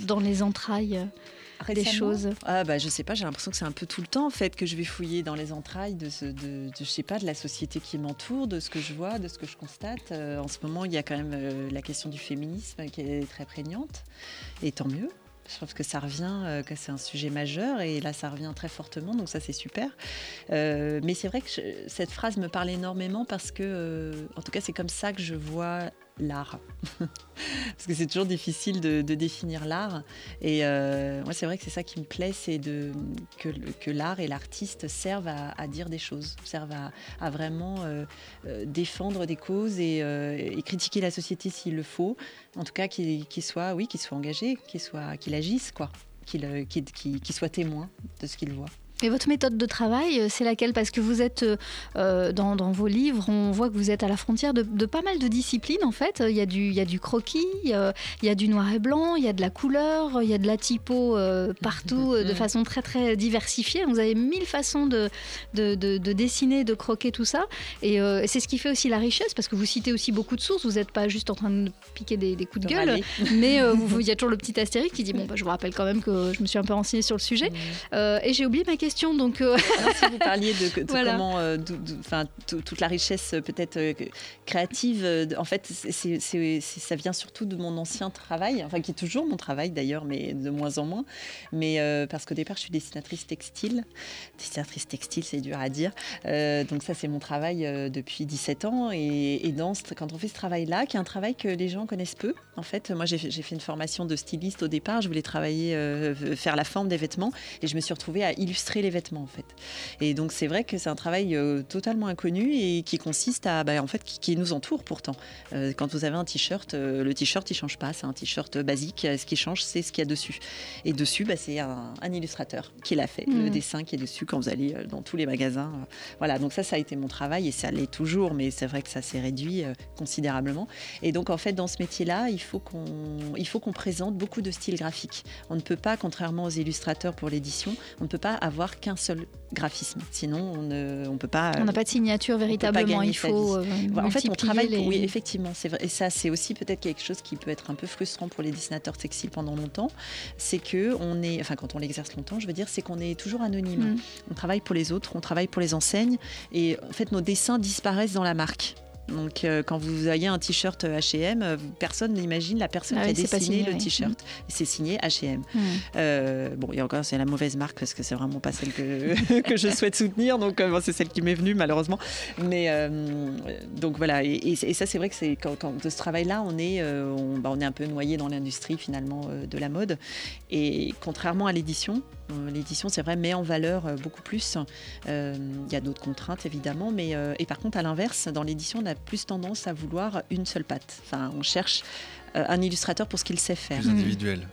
dans les entrailles euh, des choses. Ah bah je sais pas, j'ai l'impression que c'est un peu tout le temps en fait que je vais fouiller dans les entrailles de, ce, de, de- je sais pas de la société qui m'entoure, de ce que je vois, de ce que je constate. Euh, en ce moment, il y a quand même euh, la question du féminisme qui est très prégnante et tant mieux. Je trouve que ça revient, euh, que c'est un sujet majeur et là ça revient très fortement, donc ça c'est super. Euh, mais c'est vrai que cette phrase me parle énormément parce que, euh, en tout cas, c'est comme ça que je vois l'art. [LAUGHS] parce que c'est toujours difficile de, définir l'art. Et euh, moi, c'est vrai que c'est ça qui me plaît, c'est de, que, l'art et l'artiste servent à, dire des choses, servent à, vraiment euh, euh, défendre des causes et, critiquer la société s'il le faut. En tout cas, qu'il qu'il soit, oui, qu'il soit engagé, qu'il agisse, quoi, qu'il soit témoin de ce qu'il voit. Et votre méthode de travail, euh, c'est laquelle? Parce que vous êtes, euh, euh, dans, dans vos livres, on voit que vous êtes à la frontière de, de pas mal de disciplines, en fait. Il y a du, il y a du croquis, euh, il y a du noir et blanc, il y a de la couleur, il y a de la typo euh, partout, de [LAUGHS] façon très, très diversifiée. Vous avez mille façons de, de, de- de dessiner, de croquer tout ça. Et c'est ce qui fait aussi la richesse, parce que vous citez aussi beaucoup de sources. Vous n'êtes pas juste en train de piquer des, des coups de gueule, [LAUGHS] mais [LAUGHS] vous- il y a toujours le petit astérique qui dit, bon, bah, je vous rappelle quand même que je me suis un peu renseignée sur le sujet. Et j'ai oublié ma question, donc... euh, Alors, [LAUGHS] si vous parliez de, de Voilà. comment, euh, enfin, tout- toute la richesse euh, peut-être euh, créative, euh, en fait, c'est- ça vient surtout de mon ancien travail, enfin qui est toujours mon travail d'ailleurs, mais de moins en moins. Mais euh, parce qu'au départ, je suis dessinatrice textile. Dessinatrice textile, c'est dur à dire. Euh, donc ça, c'est mon travail euh, depuis 17 ans. Et, et dans ce- quand on fait ce travail-là, qui est un travail que les gens connaissent peu, en fait, moi j'ai fait, j'ai fait une formation de styliste au départ. Je voulais travailler, euh, faire la forme des vêtements, et je me suis retrouvée à illustrer les vêtements, en fait. Et donc c'est vrai que c'est un travail euh, totalement inconnu et qui consiste à, bah, en fait, qui, qui nous entoure pourtant. Euh, quand vous avez un t-shirt, euh, le t-shirt il change pas, c'est un t-shirt basique. Ce qui change, c'est ce qu'il y a dessus. Et dessus, bah, c'est un, un illustrateur qui l'a fait, le Mhm. dessin qui est dessus quand vous allez dans tous les magasins. voilà, donc ça, ça a été mon travail et ça l'est toujours, mais c'est vrai que ça s'est réduit considérablement. Et donc en fait, dans ce métier-là, il faut qu'on, il faut qu'on présente beaucoup de styles graphiques. On ne peut pas, contrairement aux illustrateurs pour l'édition, on ne peut pas avoir avoir qu'un seul graphisme. Sinon, on ne on peut pas. On n'a pas de signature véritablement. Il faut euh, En fait, on travaille. les- pour- Oui, effectivement, c'est vrai. Et ça, c'est aussi peut-être quelque chose qui peut être un peu frustrant pour les dessinateurs textiles pendant longtemps. C'est que on est, enfin, quand on l'exerce longtemps, je veux dire, c'est qu'on est toujours anonyme. Mm. On travaille pour les autres, on travaille pour les enseignes, et en fait, nos dessins disparaissent dans la marque. Donc, euh, quand vous voyez un t-shirt H&M, personne n'imagine la personne Ah qui a oui, dessiné signé, le oui. t-shirt. C'est signé H&M. Mm. Euh, bon, et encore, c'est la mauvaise marque parce que c'est vraiment pas celle que, [LAUGHS] que je souhaite soutenir. Donc, euh, bon, c'est celle qui m'est venue, malheureusement. Mais donc voilà. Et, et- et ça, c'est vrai que c'est quand, quand- de ce travail-là, on est, on, bah, on est un peu noyé dans l'industrie finalement de la mode. Et contrairement à l'édition, l'édition, c'est vrai, met en valeur euh, beaucoup plus. Euh, Il y a d'autres contraintes évidemment, mais euh, et par contre, à l'inverse, dans l'édition, on a plus tendance à vouloir une seule patte. Enfin, on cherche euh, un illustrateur pour ce qu'il sait faire. Plus individuel.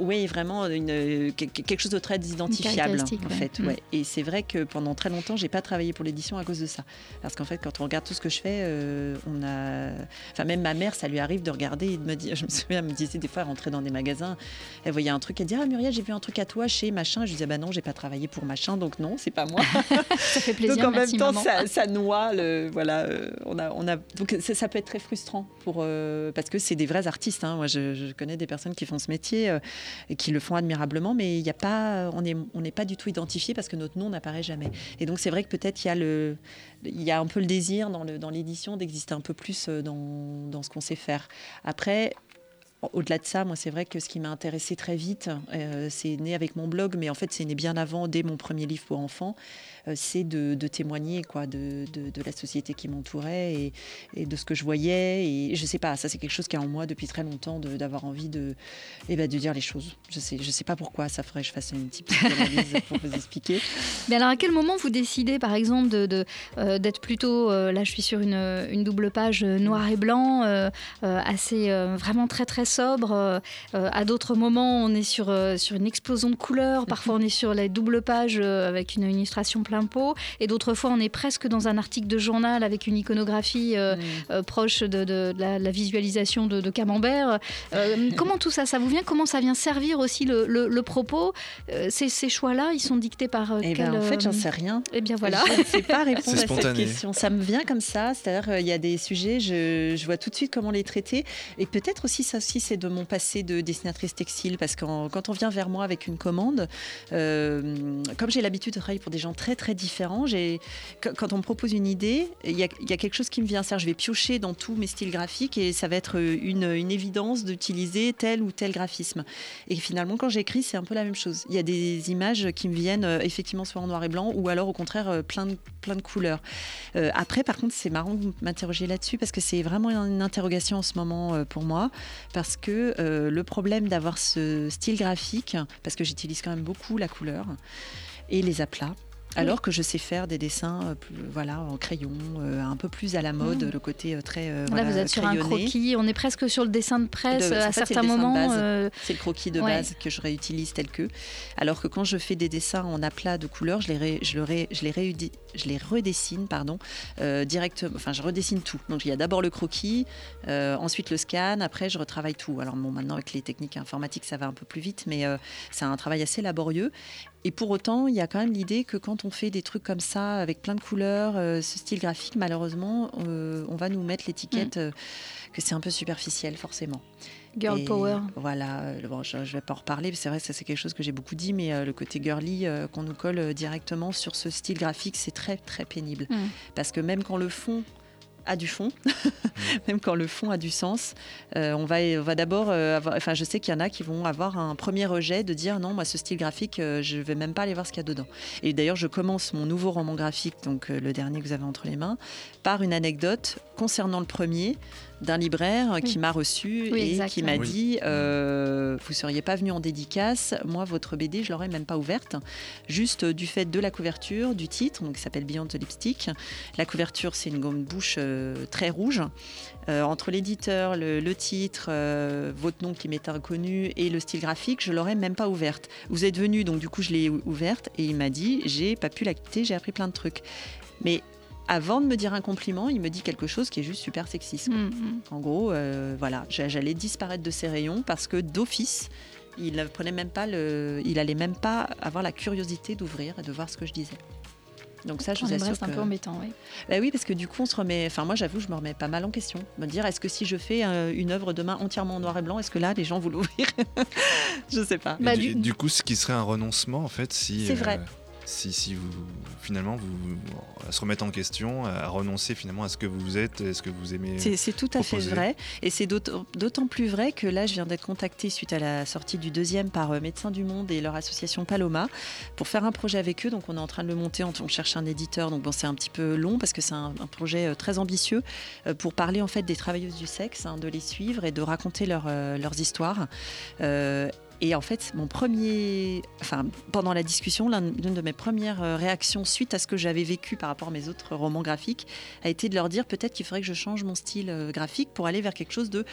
Oui, vraiment une, euh, que- que- quelque chose de très identifiable en ouais. fait. Ouais. Et c'est vrai que pendant très longtemps, j'ai pas travaillé pour l'édition à cause de ça. Parce qu'en fait, quand on regarde tout ce que je fais, euh, on a, enfin même ma mère, ça lui arrive de regarder et de me dire. [LAUGHS] Je me souviens, elle me disait des fois, elle rentrait dans des magasins, elle voyait un truc, elle disait ah Muriel, j'ai vu un truc à toi chez machin. Je lui disais bah non, j'ai pas travaillé pour machin, donc non, c'est pas moi. [LAUGHS] Ça fait plaisir. donc en merci, même temps, ça, ça noie le voilà. euh, on a, on a donc ça, ça peut être très frustrant pour euh, parce que c'est des vrais artistes. hein. Moi, je, je connais des personnes qui font ce métier euh, qui le font admirablement, mais a pas, on est, on n'est pas du tout identifié parce que notre nom n'apparaît jamais. Et donc c'est vrai que peut-être il y a y a un peu le désir dans l'édition d'exister un peu plus euh, dans, dans ce qu'on sait faire. Après. Au-delà de ça, moi, c'est vrai que ce qui m'a intéressé très vite, euh, c'est né avec mon blog, mais en fait, c'est né bien avant, dès mon premier livre pour enfants, euh, c'est de, de témoigner quoi, de, de- de la société qui m'entourait et, et de ce que je voyais. Et je sais pas, ça, c'est quelque chose qui est en moi depuis très longtemps, d'avoir envie de, eh ben, de dire les choses. Je sais, je sais pas pourquoi, ça ferait que je fasse une petite analyse [LAUGHS] pour vous expliquer. Mais alors, à quel moment vous décidez, par exemple, euh, d'être plutôt, là je suis sur une, une double page noir et blanc, assez vraiment très très sobre. euh, euh, à d'autres moments, on est sur, euh, sur une explosion de couleurs. Parfois, on est sur les doubles pages euh, avec une illustration plein pot. Et d'autres fois, on est presque dans un article de journal avec une iconographie euh, euh, proche de, de- de la, la visualisation de, de camembert. Euh, [LAUGHS] comment tout ça, ça vous vient? Comment ça vient servir aussi le, le- le propos? Euh, ces, ces choix-là, ils sont dictés par euh, Eh ben, quel, en fait, j'en sais rien. Eh bien voilà. Je ne sais pas [LAUGHS] répondre à cette question. Ça me vient comme ça, c'est-à-dire euh, il y a des sujets, je, je vois tout de suite comment les traiter. Et peut-être aussi, ça aussi, c'est de mon passé de dessinatrice textile, parce que quand on vient vers moi avec une commande, euh, comme j'ai l'habitude de travailler pour des gens très très différents, quand on me propose une idée, il y a, quelque chose qui me vient. C'est-à-dire, je vais piocher dans tous mes styles graphiques et ça va être une, une évidence d'utiliser tel ou tel graphisme. Et finalement, quand j'écris, c'est un peu la même chose. Il y a des images qui me viennent euh, effectivement soit en noir et blanc ou alors au contraire euh, plein de, plein de couleurs. Après, par contre, c'est marrant de m'interroger là-dessus parce que c'est vraiment une interrogation en ce moment pour moi. Parce que euh, le problème d'avoir ce style graphique, parce que j'utilise quand même beaucoup la couleur et les aplats. Alors que je sais faire des dessins euh, plus- voilà, en crayon, euh, un peu plus à la mode, Mm. le côté euh, très Là, voilà, vous êtes sur un croquis. On est presque sur le dessin de presse De- à certains moments. C'est le croquis de ouais. base que je réutilise tel que. Alors que quand je fais des dessins en aplat de couleurs, je les, ré- je le ré- je les, je les redessine pardon, euh, directement. Enfin, je redessine tout. Donc il y a d'abord le croquis, euh, ensuite le scan, après je retravaille tout. Alors bon, maintenant avec les techniques informatiques, ça va un peu plus vite, mais euh, c'est un travail assez laborieux. Et pour autant, il y a quand même l'idée que quand on fait des trucs comme ça, avec plein de couleurs, euh, ce style graphique, malheureusement, euh, on va nous mettre l'étiquette euh, que c'est un peu superficiel, forcément. Girl Et power. Voilà, bon, je ne vais pas en reparler, c'est vrai que ça c'est quelque chose que j'ai beaucoup dit, mais le côté girly qu'on nous colle directement sur ce style graphique, c'est très très pénible. Mm. Parce que même quand le fond a du fond, [LAUGHS] [LAUGHS] même quand le fond a du sens, euh, on va, on va d'abord euh, enfin je sais qu'il y en a qui vont avoir un premier rejet de dire non, moi ce style graphique, euh, je vais même pas aller voir ce qu'il y a dedans. Et d'ailleurs, je commence mon nouveau roman graphique, donc euh, le dernier que vous avez entre les mains, par une anecdote concernant le premier d'un libraire qui Oui. m'a reçu Oui, et qui m'a Oui. dit euh, vous seriez pas venu en dédicace, moi votre BD je l'aurais même pas ouverte, juste euh, du fait de la couverture, du titre, donc qui s'appelle Beyond the Lipstick. La couverture c'est une gomme bouche euh, très rouge. Euh, entre l'éditeur, le, le titre, euh, votre nom qui m'est inconnu et le style graphique, je l'aurais même pas ouverte. Vous êtes venu, donc du coup je l'ai ou- ouverte et il m'a dit j'ai pas pu la quitter, j'ai appris plein de trucs. Mais avant de me dire un compliment, il me dit quelque chose qui est juste super sexiste. Mm, mm. En gros, euh, voilà, j'a- j'allais disparaître de ces rayons parce que d'office, Il ne prenait même pas le, il allait même pas avoir la curiosité d'ouvrir et de voir ce que je disais. Donc ça, je vous assure c'est un que- peu embêtant, oui. Bah oui, parce que du coup, on se remet. Enfin, moi, j'avoue, je me remets pas mal en question. Me dire, est-ce que si je fais euh, une œuvre demain entièrement en noir et blanc, est-ce que là, les gens vont l'ouvrir? [LAUGHS] Je sais pas. Et du, du coup, ce qui serait un renoncement, en fait, si. Bah, C'est vrai. Si, si vous finalement vous à se remettre en question, à renoncer finalement à ce que vous êtes, est-ce que vous aimez. C'est tout à fait vrai. Et c'est d'autant plus vrai que là, je viens d'être contactée suite à la sortie du deuxième par euh, Médecins du Monde et leur association Paloma pour faire un projet avec eux. Donc, on est en train de le monter. On, cherche un éditeur. Donc, bon, c'est un petit peu long parce que c'est un, un projet euh, très ambitieux euh, pour parler en fait des travailleuses du sexe, hein, de les suivre et de raconter leur, leurs histoires. Euh, et en fait, mon premier, enfin, pendant la discussion, l'un- l'une de mes premières euh, réactions suite à ce que j'avais vécu par rapport à mes autres romans graphiques a été de leur dire peut-être qu'il faudrait que je change mon style euh, graphique pour aller vers quelque chose de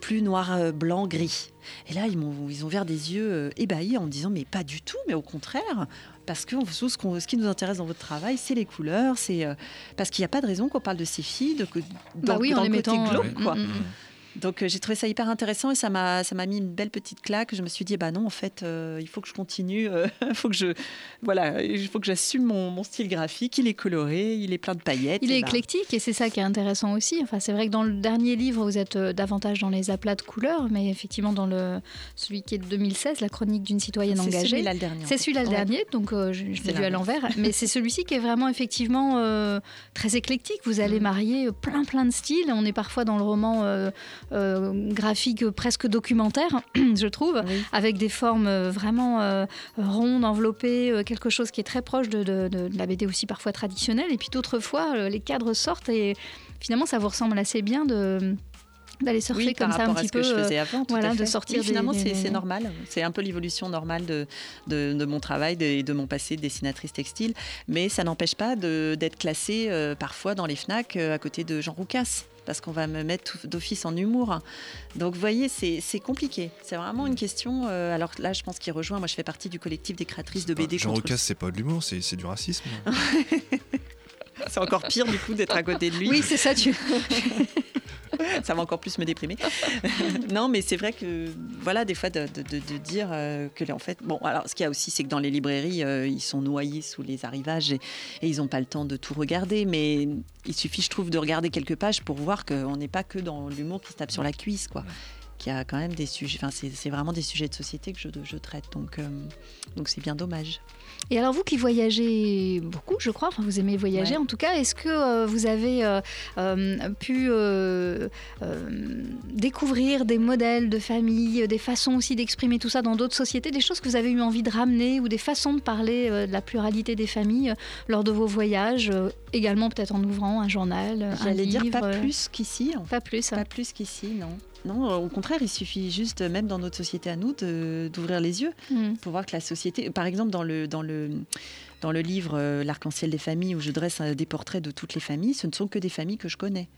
plus noir, euh, blanc, gris. Et là, ils, m'ont, ils ont ouvert des yeux ébahis en me disant mais pas du tout, mais au contraire. Parce que ce, qu'on- ce qui nous intéresse dans votre travail, c'est les couleurs, c'est euh, parce qu'il n'y a pas de raison qu'on parle de ces filles, de, que- dans, Bah oui, en dans les le côté mettant, glauque, quoi. mm, mm, mm. Donc euh, j'ai trouvé ça hyper intéressant et ça m'a ça m'a mis une belle petite claque. Je me suis dit bah non en fait euh, il faut que je continue, euh, il [LAUGHS] faut que je voilà il faut que j'assume mon, mon style graphique. Il est coloré, il est plein de paillettes. Il est et bah, éclectique et c'est ça qui est intéressant aussi. Enfin, c'est vrai que dans le dernier livre, vous êtes euh, davantage dans les aplats de couleurs, mais effectivement dans le celui qui est de 2016, la chronique d'une citoyenne C'est engagée. celui-là le dernier, C'est celui-là le dernier, donc euh, je, je C'est l'ai lu à l'envers. mais c'est celui-ci qui est vraiment effectivement très éclectique. Vous Mm. allez marier plein plein de styles. On est parfois dans le roman graphique euh, presque documentaire, [CLEARS THROAT] je trouve, avec des formes euh, vraiment euh, rondes, enveloppées, quelque chose qui est très proche de, de- de- de la BD aussi parfois traditionnelle. Et puis d'autres fois, les cadres sortent et finalement, ça vous ressemble assez bien de d'aller surfer Oui, comme par ça un à petit ce que peu, je faisais avant. tout voilà, à de sortir Oui, finalement, des- c'est normal. C'est un peu l'évolution normale de, de, de mon travail et de mon passé de dessinatrice textile. Mais ça n'empêche pas d'être classée euh, parfois dans les FNAC euh, à côté de Jean Roucas. Parce qu'on va me mettre d'office en humour. Donc, vous voyez, c'est compliqué. C'est vraiment une question. euh, alors là, je pense qu'il rejoint. Moi, je fais partie du collectif des créatrices de BD. Jean contre- Roucas, c'est pas de l'humour, c'est du racisme. [LAUGHS] [LAUGHS] C'est encore pire, du coup, d'être à côté de lui. Oui, c'est ça, tu. [LAUGHS] ça va encore plus me déprimer. [LAUGHS] non, mais c'est vrai que, voilà, des fois, de, de- de- de dire euh, que, en fait, bon, alors, ce qu'il y a aussi, c'est que dans les librairies, euh, ils sont noyés sous les arrivages et, et ils n'ont pas le temps de tout regarder. Mais il suffit, je trouve, de regarder quelques pages pour voir qu'on n'est pas que dans l'humour qui se tape sur la cuisse, quoi. Qu'il y a quand même des sujets, enfin, c'est vraiment des sujets de société que je, je traite. Donc, euh, donc c'est bien dommage. Et alors vous qui voyagez beaucoup, je crois, enfin vous aimez voyager Ouais. en tout cas, est-ce que euh, vous avez euh, pu découvrir des modèles de famille, des façons aussi d'exprimer tout ça dans d'autres sociétés, des choses que vous avez eu envie de ramener ou des façons de parler de la pluralité des familles lors de vos voyages, également peut-être en ouvrant un journal, un J'allais dire pas livre, plus qu'ici. Pas plus. Pas plus qu'ici, non. Non, euh, au contraire, il suffit juste, même dans notre société à nous, d'ouvrir les yeux Mm. pour voir que la société. Par exemple, dans le, dans le, dans le livre euh, L'arc-en-ciel des familles, où je dresse euh, des portraits de toutes les familles, ce ne sont que des familles que je connais.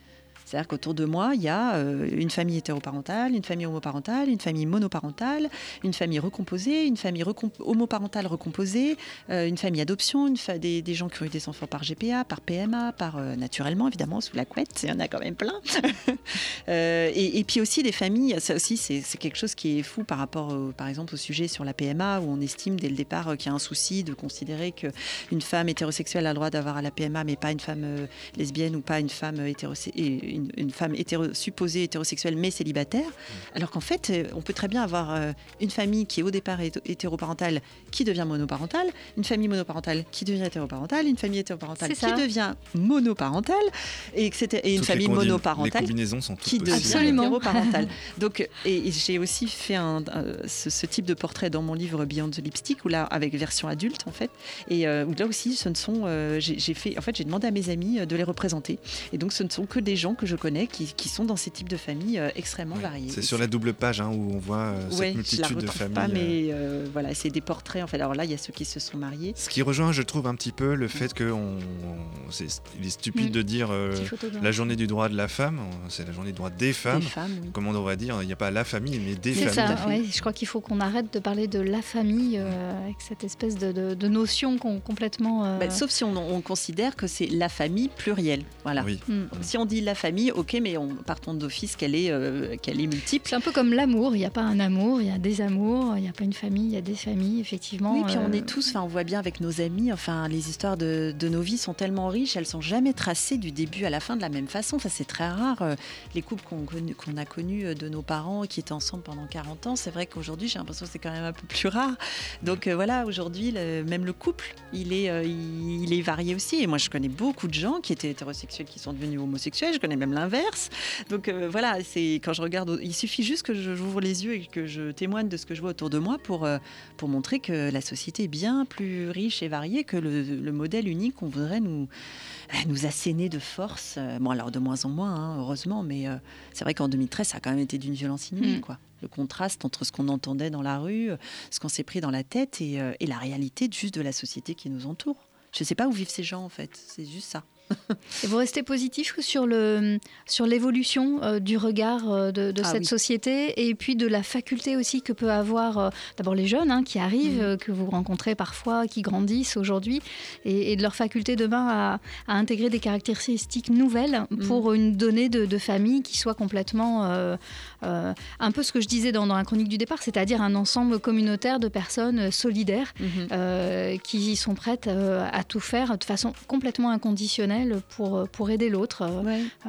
C'est-à-dire qu'autour de moi, il y a euh, une famille hétéroparentale, une famille homoparentale, une famille monoparentale, une famille recomposée, une famille homoparentale recomposée, euh, une famille adoption, une des, des gens qui ont eu des enfants par GPA, par PMA, par euh, naturellement évidemment sous la couette, il y en a quand même plein. [LAUGHS] Et, puis aussi des familles, ça aussi c'est quelque chose qui est fou par rapport par exemple au sujet sur la PMA où on estime dès le départ qu'il y a un souci de considérer qu'une femme hétérosexuelle a le droit d'avoir à la PMA mais pas une femme lesbienne ou pas une femme hétérose- et une, une femme hétéro- supposée hétérosexuelle mais célibataire. Alors qu'en fait euh, on peut très bien avoir euh, une famille qui est au départ hétéroparentale qui devient monoparentale, une famille monoparentale qui devient hétéroparentale, une famille hétéroparentale qui devient monoparentale et, etc. et une Toutes famille monoparentale les combinaisons sont qui devient possibles. Hétéroparentale. [LAUGHS] Donc, et, et j'ai aussi fait un, euh, ce, ce type de portrait dans mon livre Beyond the Lipstick, où là, avec version adulte en fait, et euh, où là aussi, ce ne sont, euh, j'ai fait, en fait, j'ai demandé à mes amis euh, de les représenter, et donc ce ne sont que des gens que je connais qui, qui sont dans ces types de familles euh, extrêmement variées. C'est sur la double page hein, où on voit euh, Ouais, cette je la multitude de familles. pas, euh, mais euh, voilà, c'est des portraits en fait. Alors là, il y a ceux qui se sont mariés. Ce qui rejoint, je trouve, un petit peu le fait que on, on- c'est, il est stupide Mm. de dire euh, la journée du droit de la femme, c'est la journée du droit des femmes. femmes, oui. Comment on devrait dire Il n'y a pas la famille, mais des C'est familles. ça, ouais, je crois qu'il faut qu'on arrête de parler de la famille euh, avec cette espèce de, de- de notion qu'on complètement... euh, Bah, sauf si on, on considère que c'est la famille plurielle. Voilà. Oui. Mm. Si on dit la famille, famille, ok, mais on partons d'office qu'elle est, euh, qu'elle est multiple. C'est un peu comme l'amour, il n'y a pas un amour, il y a des amours, il n'y a pas une famille, il y a des familles, effectivement. Oui, puis on euh, est tous, enfin, on voit bien avec nos amis, enfin, les histoires de, de nos vies sont tellement riches, elles sont jamais tracées du début à la fin de la même façon. Enfin, c'est très rare. euh, Les couples qu'on qu'on a connus de nos parents qui étaient ensemble pendant 40 ans, c'est vrai qu'aujourd'hui, j'ai l'impression que c'est quand même un peu plus rare. Donc euh, voilà, aujourd'hui, même le couple, il est, euh, il, il est varié aussi. Et moi, je connais beaucoup de gens qui étaient hétérosexuels qui sont devenus homosexuels. Je connais même l'inverse. Donc euh, voilà, c'est quand je regarde, il suffit juste que j'ouvre les yeux et que je témoigne de ce que je vois autour de moi pour, euh, pour montrer que la société est bien plus riche et variée que le, le modèle unique qu'on voudrait nous, nous asséner de force. Bon, alors de moins en moins, hein, heureusement, mais euh, c'est vrai qu'en 2013, ça a quand même été d'une violence inouïe, Mm. quoi. Le contraste entre ce qu'on entendait dans la rue, ce qu'on s'est pris dans la tête et, et la réalité juste de la société qui nous entoure. Je ne sais pas où vivent ces gens, en fait. C'est juste ça. Et vous restez positif sur le sur l'évolution euh, du regard euh, de, de Ah cette oui. société et puis de la faculté aussi que peut avoir euh, d'abord les jeunes hein, qui arrivent, euh, que vous rencontrez parfois, qui grandissent aujourd'hui, et, et de leur faculté demain à, à intégrer des caractéristiques nouvelles Mhm. pour une donnée de, de famille qui soit complètement euh, un peu ce que je disais dans, dans la chronique du départ, c'est-à-dire un ensemble communautaire de personnes euh, solidaires euh, qui sont prêtes à tout faire de façon complètement inconditionnelle pour, pour aider l'autre,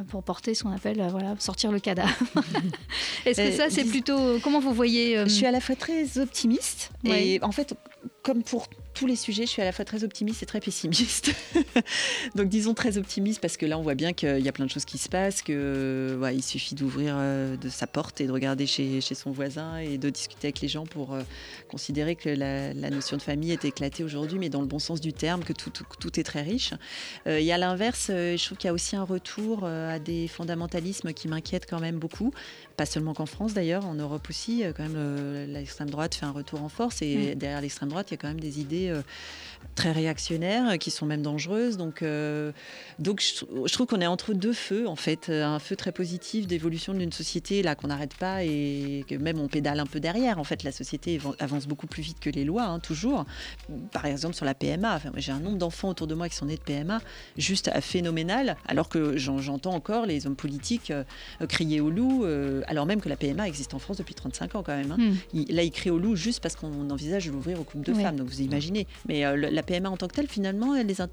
pour porter ce qu'on appelle, euh, voilà, sortir le cadavre. [LAUGHS] Est-ce que ça, c'est plutôt... Comment vous voyez Je suis à la fois très optimiste Ouais. et en fait, comme pour tous les sujets, je suis à la fois très optimiste et très pessimiste. [LAUGHS] Donc disons très optimiste parce que là, on voit bien qu'il y a plein de choses qui se passent, que ouais, il suffit d'ouvrir euh, de sa porte et de regarder chez, chez son voisin et de discuter avec les gens pour euh, considérer que la, la notion de famille est éclatée aujourd'hui, mais dans le bon sens du terme, que tout, tout, tout est très riche. Euh, et à l'inverse, euh, je trouve qu'il y a aussi un retour à des fondamentalismes qui m'inquiètent quand même beaucoup, pas seulement qu'en France d'ailleurs, en Europe aussi, quand même le- l'extrême droite fait un retour en force et Mm. derrière l'extrême droite, il y a quand même des idées euh, très réactionnaires euh, qui sont même dangereuses. Donc, euh, donc je, trou- je trouve qu'on est entre deux feux en fait, un feu très positif d'évolution d'une société là qu'on n'arrête pas et que même on pédale un peu derrière. En fait, la société avance beaucoup plus vite que les lois, hein, toujours. Par exemple sur la PMA, Enfin, j'ai un nombre d'enfants autour de moi qui sont nés de PMA juste phénoménal, alors que j'en- j'entends encore les hommes politiques euh, crier au loup, euh, alors même que la PMA existe en France depuis 35 ans quand même. hein. Hmm. Il- là, ils crient au loup juste parce qu'on envisage de l'ouvrir aux couples de Oui. femmes, donc vous imaginez. Mais euh, le- la PMA en tant que telle, finalement, elle les a-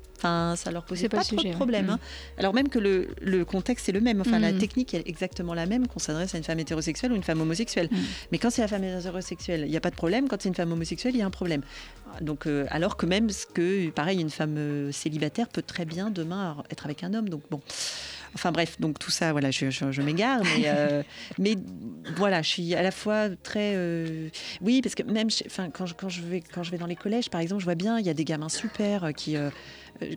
ça leur posait pas, trop sujet, de problème. Mm. hein. Alors même que le, le contexte est le même, enfin la Mm. technique est exactement la même qu'on s'adresse à une femme hétérosexuelle ou une femme homosexuelle. Mais quand c'est la femme hétérosexuelle, il n'y a pas de problème. Quand c'est une femme homosexuelle, il y a un problème. Donc, euh, alors que même ce que, pareil, une femme euh, célibataire peut très bien demain être avec un homme. Donc bon. Enfin bref, donc tout ça, voilà, je, je- je m'égare, mais, euh, [LAUGHS] mais voilà, je suis à la fois très, euh, oui, parce que même, enfin, quand je, quand je vais quand je vais dans les collèges, par exemple, je vois bien, il y a des gamins super euh, qui, euh,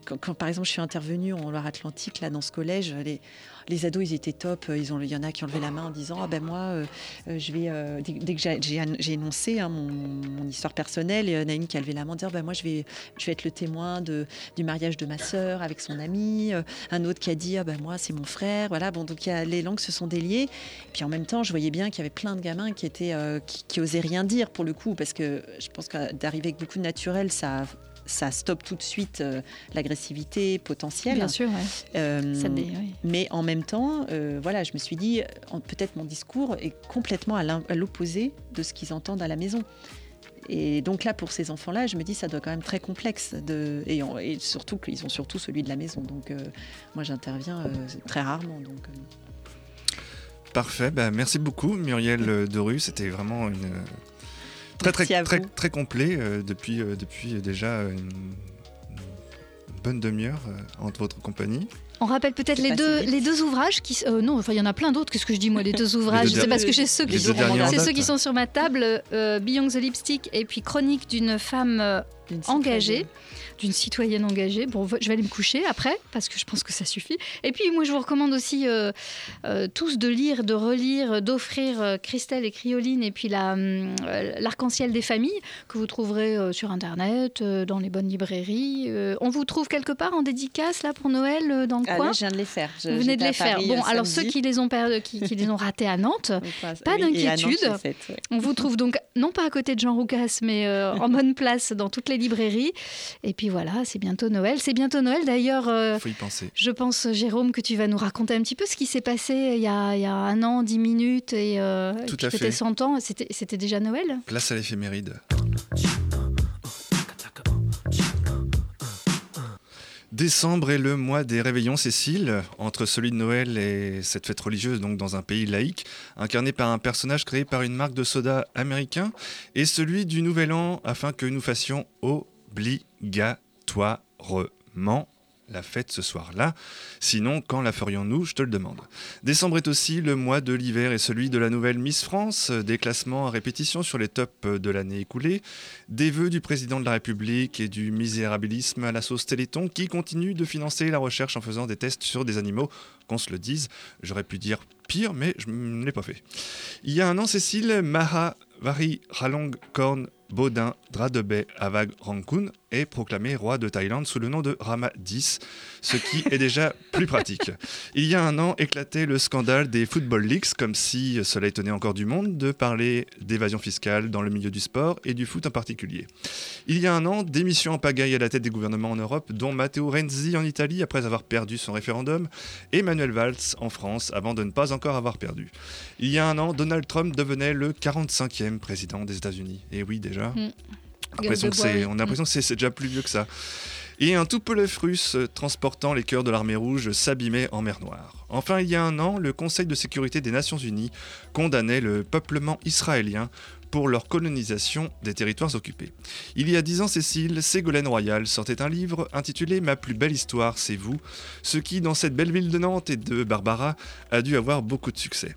quand, quand, par exemple je suis intervenue en Loire-Atlantique là dans ce collège, les, les ados ils étaient top, euh, ils ont, il y en a qui ont levé la main en disant ah ben moi euh, euh, je vais dès, que j'ai- énoncé hein, mon, histoire personnelle, il y en a une qui a levé la main en disant ben moi je vais je vais être le témoin du mariage de ma sœur avec son ami, un autre qui a dit ah ben moi c'est mon frère, voilà. Bon donc y a, les langues se sont déliées, puis en même temps je voyais bien qu'il y avait plein de gamins qui étaient qui osaient rien dire pour le coup parce que je pense que d'arriver avec beaucoup de naturel ça ça stoppe tout de suite euh, l'agressivité potentielle. Bien sûr, ouais. Euh, Ça dé- oui. Mais en même temps, euh, voilà, je me suis dit, peut-être mon discours est complètement à l'opposé de ce qu'ils entendent à la maison. Et donc là, pour ces enfants-là, je me dis, ça doit quand même très complexe. De, et, surtout qu'ils ont surtout celui de la maison. Donc euh, moi, j'interviens euh, très rarement. Donc, euh, Parfait, bah, merci beaucoup Muriel Doru, c'était vraiment une euh, très très très, complet euh, depuis euh, depuis déjà une, une bonne demi-heure euh, en votre compagnie. On rappelle peut-être les deux, les deux ouvrages qui. euh, non, enfin, il y en a plein d'autres. Qu'est-ce que je dis, moi, les deux [LAUGHS] ouvrages? C'est parce que j'ai ceux, qui sont, c'est ceux qui sont sur ma table euh, Beyond the Lipstick et puis Chronique d'une femme euh, engagée, citoyenne. D'une citoyenne engagée. Bon, je vais aller me coucher après parce que je pense que ça suffit. Et puis, moi, je vous recommande aussi euh, euh, tous de lire, de relire, d'offrir euh, Christelle et Crioline et puis la, hum, l'arc-en-ciel des familles que vous trouverez sur Internet, dans les bonnes librairies. On vous trouve quelque part en dédicace là pour Noël dans le Ah, coin là, je viens de les faire. Je- vous venez de les faire. Paris, Bon, alors ceux qui les ont, per- qui, qui les ont ratés à Nantes, [LAUGHS] pas oui, d'inquiétude. ouais. on vous trouve donc non pas à côté de Jean Roucas, mais euh, en [LAUGHS] bonne place dans toutes les librairies. Et puis voilà, c'est bientôt Noël. C'est bientôt Noël d'ailleurs. euh, Faut y penser. je pense, Jérôme, que tu vas nous raconter un petit peu ce qui s'est passé il y a, il y a un an, dix minutes, et, euh, Tout puis à peut-être fait. 100 ans. C'était déjà Noël Place à l'éphéméride. Décembre est le mois des réveillons, Cécile, entre celui de Noël et cette fête religieuse, donc dans un pays laïque, incarné par un personnage créé par une marque de soda américain, et celui du Nouvel An, afin que nous fassions obligatoirement la fête ce soir-là. Sinon, quand la ferions-nous Je te le demande. Décembre est aussi le mois de l'hiver et celui de la nouvelle Miss France, des classements à répétition sur les tops de l'année écoulée, des vœux du président de la République et du misérabilisme à la sauce Téléthon qui continue de financer la recherche en faisant des tests sur des animaux, qu'on se le dise. J'aurais pu dire pire, mais je ne l'ai pas fait. Il y a un an, Cécile, Maha Vari Ralong Korn Baudin Dradebe Avag Rangkun est proclamé roi de Thaïlande sous le nom de Rama X, ce qui est déjà plus pratique. Il y a un an éclatait le scandale des Football Leaks, comme si cela étonnait encore du monde de parler d'évasion fiscale dans le milieu du sport et du foot en particulier. Il y a un an, démission en pagaille à la tête des gouvernements en Europe, dont Matteo Renzi en Italie après avoir perdu son référendum, et Manuel Valls en France avant de ne pas encore avoir perdu. Il y a un an, Donald Trump devenait le 45e président des États-Unis. Et oui, déjà. Mm. On a l'impression que c'est- bois, oui. on a l'impression que c'est c'est déjà plus vieux que ça. Et un tout russe euh, transportant les cœurs de l'armée rouge s'abîmait en mer Noire. Enfin, il y a un an, le Conseil de sécurité des Nations Unies condamnait le peuplement israélien pour leur colonisation des territoires occupés. Il y a dix ans, Cécile, Ségolène Royal sortait un livre intitulé Ma plus belle histoire, c'est vous, ce qui, dans cette belle ville de Nantes et de Barbara, a dû avoir beaucoup de succès.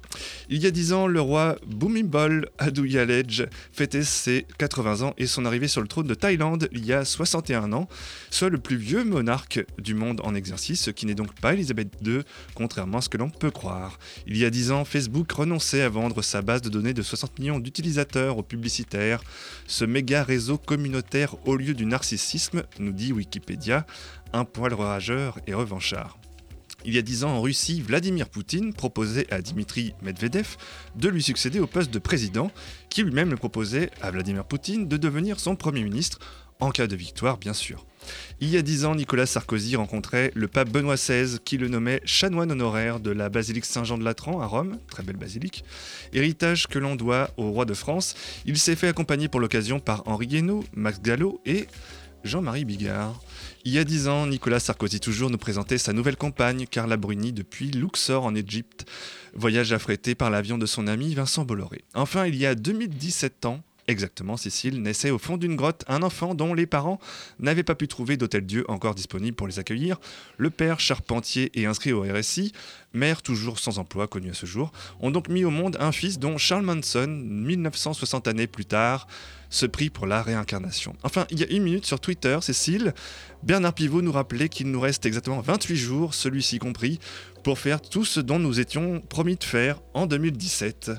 Il y a dix ans, le roi Bhumibol Adulyadej fêtait ses 80 ans et son arrivée sur le trône de Thaïlande il y a 61 ans, soit le plus vieux monarque du monde en exercice, ce qui n'est donc pas Elisabeth II, contrairement à ce que l'on peut croire. Il y a 10 ans, Facebook renonçait à vendre sa base de données de 60 millions d'utilisateurs aux publicitaires, ce méga réseau communautaire au lieu du narcissisme, nous dit Wikipédia, un poil rageur et revanchard. Il y a dix ans, en Russie, Vladimir Poutine proposait à Dimitri Medvedev de lui succéder au poste de président, qui lui-même le proposait à Vladimir Poutine de devenir son Premier ministre, en cas de victoire bien sûr. Il y a dix ans, Nicolas Sarkozy rencontrait le pape Benoît XVI, qui le nommait chanoine honoraire de la basilique Saint-Jean de Latran à Rome, très belle basilique. Héritage que l'on doit au roi de France, il s'est fait accompagner pour l'occasion par Henri Guénaud, Max Gallo et Jean-Marie Bigard. Il y a dix ans, Nicolas Sarkozy toujours nous présentait sa nouvelle compagne, Carla Bruni, depuis Luxor en Égypte. Voyage affrété par l'avion de son ami Vincent Bolloré. Enfin, il y a 2017 ans, exactement, Cécile, naissait au fond d'une grotte un enfant dont les parents n'avaient pas pu trouver d'hôtel-dieu encore disponible pour les accueillir. Le père, charpentier et inscrit au RSI, mère toujours sans emploi, connu à ce jour, ont donc mis au monde un fils dont Charles Manson, 1960 années plus tard, se prit pour la réincarnation. Enfin, il y a une minute sur Twitter, Cécile, Bernard Pivot nous rappelait qu'il nous reste exactement 28 jours, celui-ci compris, pour faire tout ce dont nous étions promis de faire en 2017.